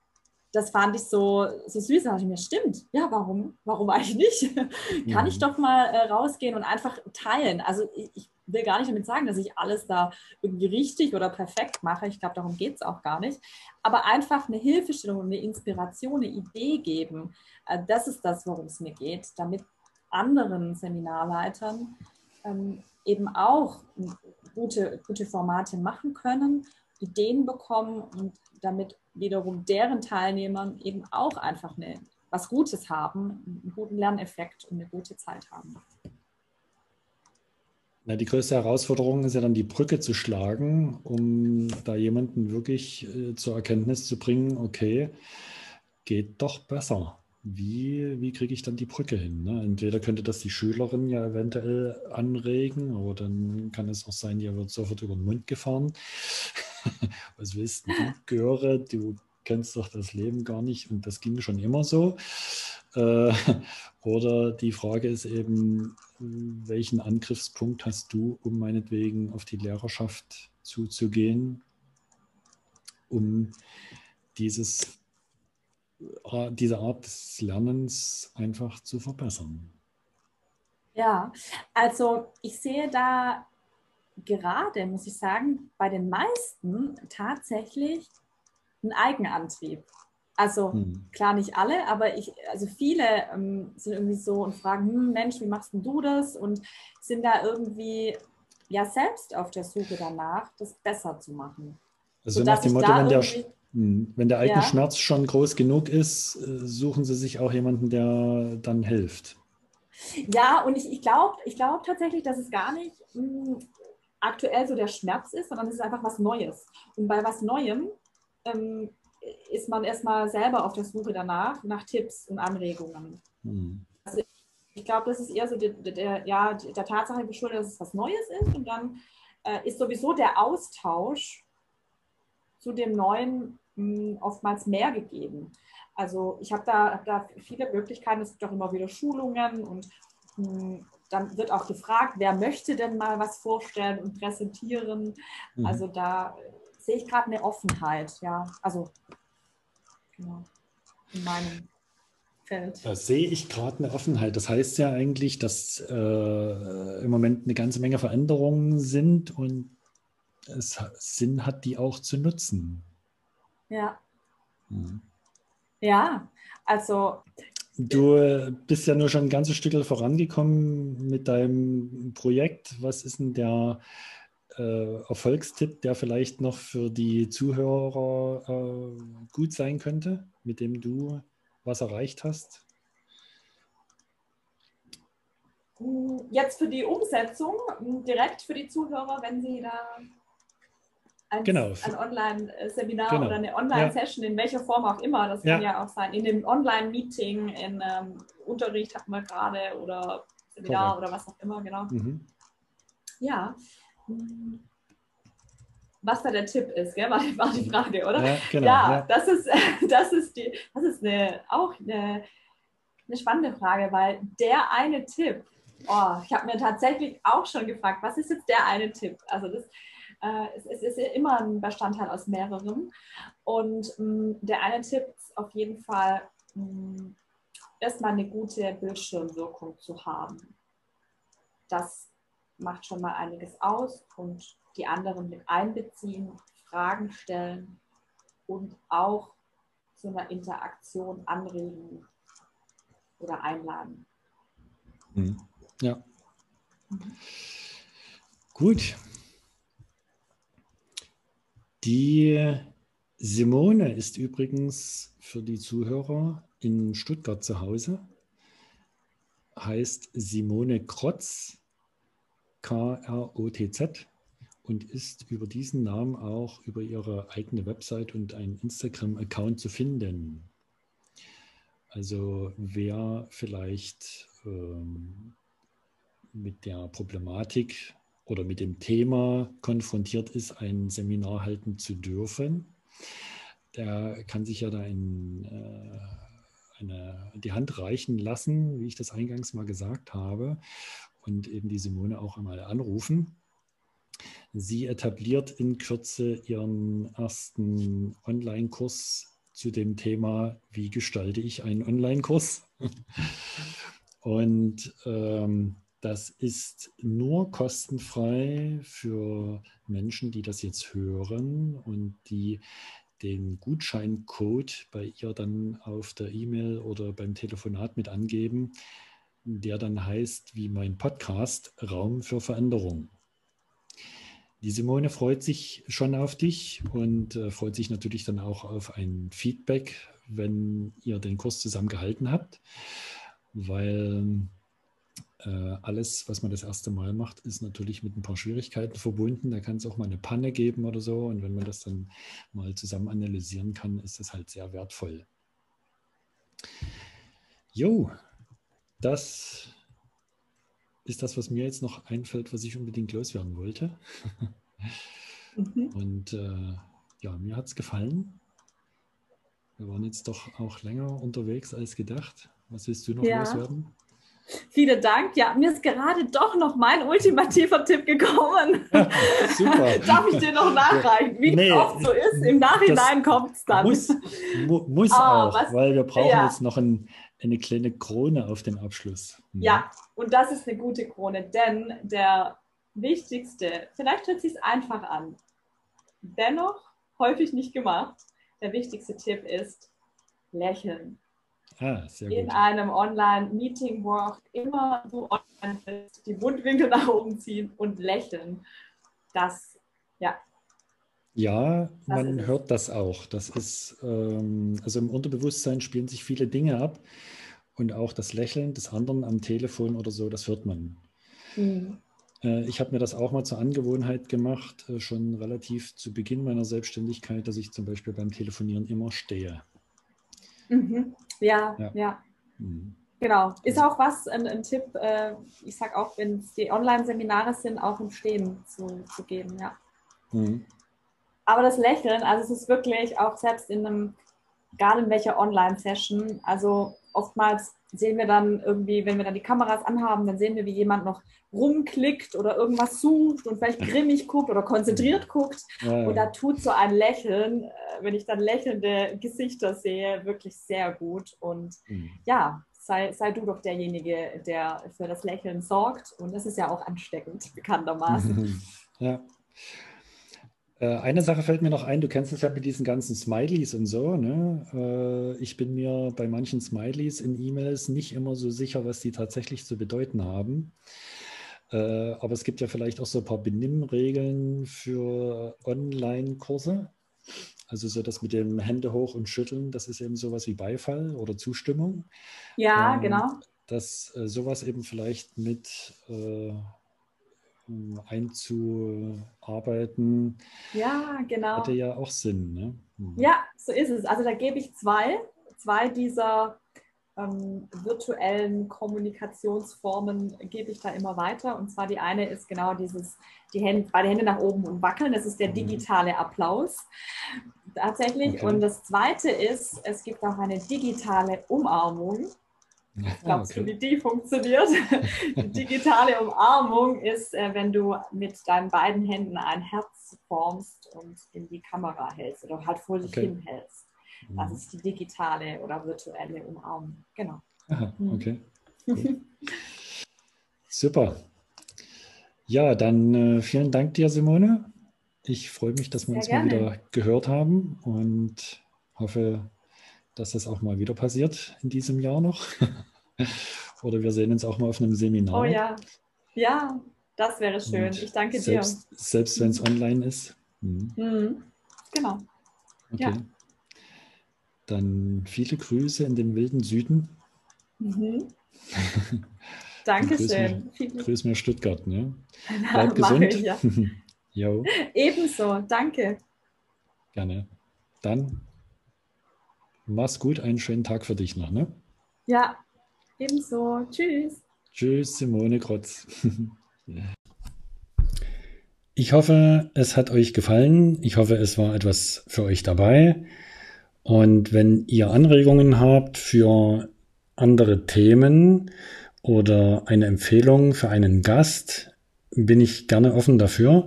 Speaker 2: das fand ich so, so süß. Da dachte ich mir, stimmt, ja, warum? Warum eigentlich nicht? Kann mhm. ich doch mal äh, rausgehen und einfach teilen. Also ich will gar nicht damit sagen, dass ich alles da irgendwie richtig oder perfekt mache. Ich glaube, darum geht es auch gar nicht. Aber einfach eine Hilfestellung, eine Inspiration, eine Idee geben, äh, das ist das, worum es mir geht, damit anderen Seminarleitern ähm, eben auch gute, gute Formate machen können, Ideen bekommen und damit wiederum deren Teilnehmern eben auch einfach eine, was Gutes haben, einen guten Lerneffekt und eine gute Zeit haben.
Speaker 1: Na, die größte Herausforderung ist ja dann die Brücke zu schlagen, um da jemanden wirklich äh, zur Erkenntnis zu bringen, okay, geht doch besser. Wie, wie kriege ich dann die Brücke hin? Ne? Entweder könnte das die Schülerin ja eventuell anregen, oder dann kann es auch sein, die wird sofort über den Mund gefahren. Was willst du, Göre? Du kennst doch das Leben gar nicht und das ging schon immer so. Äh, oder die Frage ist eben, welchen Angriffspunkt hast du, um meinetwegen auf die Lehrerschaft zuzugehen, um dieses, äh, diese Art des Lernens einfach zu verbessern?
Speaker 2: Ja, also ich sehe da gerade, muss ich sagen, bei den meisten tatsächlich einen Eigenantrieb. Also hm. klar nicht alle, aber ich, also viele ähm, sind irgendwie so und fragen, hm, Mensch, wie machst du das? Und sind da irgendwie ja selbst auf der Suche danach, das besser zu machen.
Speaker 1: Also nach dem Motto, wenn der, hm, wenn der eigene ja. Schmerz schon groß genug ist, äh, suchen sie sich auch jemanden, der dann hilft.
Speaker 2: Ja, und ich, ich glaube ich glaub tatsächlich, dass es gar nicht mh, hm, aktuell so der Schmerz ist, sondern es ist einfach was Neues. Und bei was Neuem ähm, ist man erstmal selber auf der Suche danach, nach Tipps und Anregungen. Mhm. Also ich glaube, das ist eher so der, der, ja, der Tatsache geschuldet, dass es was Neues ist. Und dann äh, ist sowieso der Austausch zu dem Neuen mh, hm, oftmals mehr gegeben. Also ich habe da, hab da viele Möglichkeiten. Es gibt auch immer wieder Schulungen und mh, hm, dann wird auch gefragt, wer möchte denn mal was vorstellen und präsentieren. Mhm. Also da sehe ich gerade eine Offenheit, ja. Also genau, in meinem Feld.
Speaker 1: Da sehe ich gerade eine Offenheit. Das heißt ja eigentlich, dass äh, im Moment eine ganze Menge Veränderungen sind und es Sinn hat, die auch zu nutzen.
Speaker 2: Ja. Mhm. Ja, also.
Speaker 1: Du bist ja nur schon ein ganzes Stück vorangekommen mit deinem Projekt. Was ist denn der äh, Erfolgstipp, der vielleicht noch für die Zuhörer äh, gut sein könnte, mit dem du was erreicht hast?
Speaker 2: Jetzt für die Umsetzung, direkt für die Zuhörer, wenn sie da ein,
Speaker 1: genau.
Speaker 2: ein Online-Seminar genau. oder eine Online-Session, ja. in welcher Form auch immer, das kann ja, ja auch sein, in einem Online-Meeting, in ähm, Unterricht hatten wir gerade oder Seminar Correct. oder was auch immer, genau. Mhm. Ja, was da der Tipp ist, gell? War, die, war die Frage, oder? Ja, genau, ja, ja, Das, ist, das ist, die, das ist eine, auch eine, eine spannende Frage, weil der eine Tipp, oh, ich habe mir tatsächlich auch schon gefragt, was ist jetzt der eine Tipp? Also das, äh, es, es, ist immer ein Bestandteil aus mehreren. Und mh, mm, der eine Tipp ist auf jeden Fall, mm, erstmal eine gute Bildschirmwirkung zu haben. Das macht schon mal einiges aus und die anderen mit einbeziehen, Fragen stellen und auch zu einer Interaktion anregen oder einladen.
Speaker 1: Mhm. Ja. Mhm. Gut. Die Simone ist übrigens für die Zuhörer in Stuttgart zu Hause. Heißt Simone Krotz K-R-O-T-Z und ist über diesen Namen auch über ihre eigene Website und einen Instagram-Account zu finden. Also wer vielleicht ähm, mit der Problematik oder mit dem Thema konfrontiert ist, ein Seminar halten zu dürfen, der kann sich ja da in, äh, eine, die Hand reichen lassen, wie ich das eingangs mal gesagt habe und eben die Simone auch einmal anrufen. Sie etabliert in Kürze ihren ersten Online-Kurs zu dem Thema, wie gestalte ich einen Online-Kurs? und ähm, das ist nur kostenfrei für Menschen, die das jetzt hören und die den Gutscheincode bei ihr dann auf der E-Mail oder beim Telefonat mit angeben der dann heißt, wie mein Podcast, Raum für Veränderung. Die Simone freut sich schon auf dich und äh, freut sich natürlich dann auch auf ein Feedback, wenn ihr den Kurs zusammen gehalten habt, weil äh, alles, was man das erste Mal macht, ist natürlich mit ein paar Schwierigkeiten verbunden. Da kann es auch mal eine Panne geben oder so. Und wenn man das dann mal zusammen analysieren kann, ist das halt sehr wertvoll. Jo, das ist das, was mir jetzt noch einfällt, was ich unbedingt loswerden wollte. mhm. Und äh, ja, mir hat es gefallen. Wir waren jetzt doch auch länger unterwegs als gedacht. Was willst du noch ja. loswerden?
Speaker 2: Vielen Dank. Ja, mir ist gerade doch noch mein ultimativer Tipp gekommen. Super. Darf ich dir noch nachreichen, wie nee, es oft so ist? Im Nachhinein kommt es dann.
Speaker 1: Muss, mu muss ah, auch, was, weil wir brauchen ja. jetzt noch ein, eine kleine Krone auf den Abschluss.
Speaker 2: Ja, und das ist eine gute Krone, denn der wichtigste, vielleicht hört sich einfach an, dennoch häufig nicht gemacht, der wichtigste Tipp ist lächeln. Ah, in einem Online-Meeting, wo auch immer du online bist, die Mundwinkel nach oben ziehen und lächeln. Das, ja.
Speaker 1: Ja, das man hört das auch. Das ist, ähm, also im Unterbewusstsein spielen sich viele Dinge ab und auch das Lächeln des anderen am Telefon oder so, das hört man. Mhm. Äh, ich habe mir das auch mal zur Angewohnheit gemacht, äh, schon relativ zu Beginn meiner Selbstständigkeit, dass ich zum Beispiel beim Telefonieren immer stehe.
Speaker 2: Mhm. Ja, ja. ja. Mhm. Genau. Ist auch was, ein, ein Tipp, äh, ich sage auch, wenn es die Online-Seminare sind, auch im Stehen zu, zu geben, ja. Mhm. Aber das Lächeln, also es ist wirklich auch selbst in einem, gerade in welcher Online-Session, also oftmals sehen wir dann irgendwie, wenn wir dann die Kameras anhaben, dann sehen wir, wie jemand noch rumklickt oder irgendwas sucht und vielleicht grimmig guckt oder konzentriert guckt. Ja. Und da tut so ein Lächeln, äh, wenn ich dann lächelnde Gesichter sehe, wirklich sehr gut. Und mhm. ja, sei, sei du doch derjenige, der für das Lächeln sorgt. Und das ist ja auch ansteckend, bekanntermaßen.
Speaker 1: Ja. Äh, eine Sache fällt mir noch ein, du kennst es ja mit diesen ganzen Smileys und so. Ne? Äh, ich bin mir bei manchen Smileys in E-Mails nicht immer so sicher, was die tatsächlich zu bedeuten haben. Äh, aber es gibt ja vielleicht auch so ein paar Benimmregeln für Online-Kurse. Also so das mit dem Hände hoch und schütteln, das ist eben sowas wie Beifall oder Zustimmung.
Speaker 2: Ja, ähm, genau.
Speaker 1: Dass sowas eben vielleicht mit äh, einzuarbeiten.
Speaker 2: Ja, genau.
Speaker 1: Hatte ja auch Sinn. Ne?
Speaker 2: Hm. Ja, so ist es. Also da gebe ich zwei, zwei dieser ähm, virtuellen Kommunikationsformen gebe ich da immer weiter. Und zwar die eine ist genau dieses, die Hände, beide Hände nach oben und wackeln. Das ist der mhm. digitale Applaus tatsächlich. Okay. Und das zweite ist, es gibt auch eine digitale Umarmung. Ich glaube, okay. wie die funktioniert. Die digitale Umarmung ist, äh, wenn du mit deinen beiden Händen ein Herz formst und in die Kamera hältst oder halt vor dich okay. hinhältst. Das mhm. ist die digitale oder virtuelle Umarmung. Genau.
Speaker 1: Aha, mhm. okay. Cool. Super. Ja, dann äh, vielen Dank dir, Simone. Ich freue mich, dass wir Sehr uns gerne. mal wieder gehört haben und hoffe, dass das auch mal wieder passiert in diesem Jahr noch. Oder wir sehen uns auch mal auf einem Seminar.
Speaker 2: Oh ja, ja, das wäre schön. Und ich danke
Speaker 1: selbst, dir. Selbst wenn es online ist.
Speaker 2: Mhm. Mhm. Genau.
Speaker 1: Okay. Ja. Dann viele Grüße in den wilden Süden.
Speaker 2: Mhm. Dankeschön.
Speaker 1: Grüß mir, grüß mir Stuttgart. Ne? Bleib gesund. Ich, ja.
Speaker 2: Ebenso, danke.
Speaker 1: Gerne. Dann Mach's gut, einen schönen Tag für dich noch, ne?
Speaker 2: Ja, ebenso. Tschüss.
Speaker 1: Tschüss, Simone Krotz. Ich hoffe, es hat euch gefallen. Ich hoffe, es war etwas für euch dabei. Und wenn ihr Anregungen habt für andere Themen oder eine Empfehlung für einen Gast, bin ich gerne offen dafür.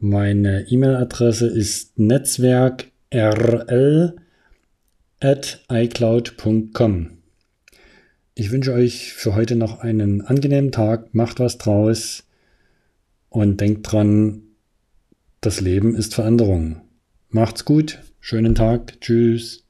Speaker 1: Meine E-Mail-Adresse ist netzwerkrl at icloud.com. Ich wünsche euch für heute noch einen angenehmen Tag, macht was draus und denkt dran, das Leben ist Veränderung. Macht's gut, schönen Tag, tschüss.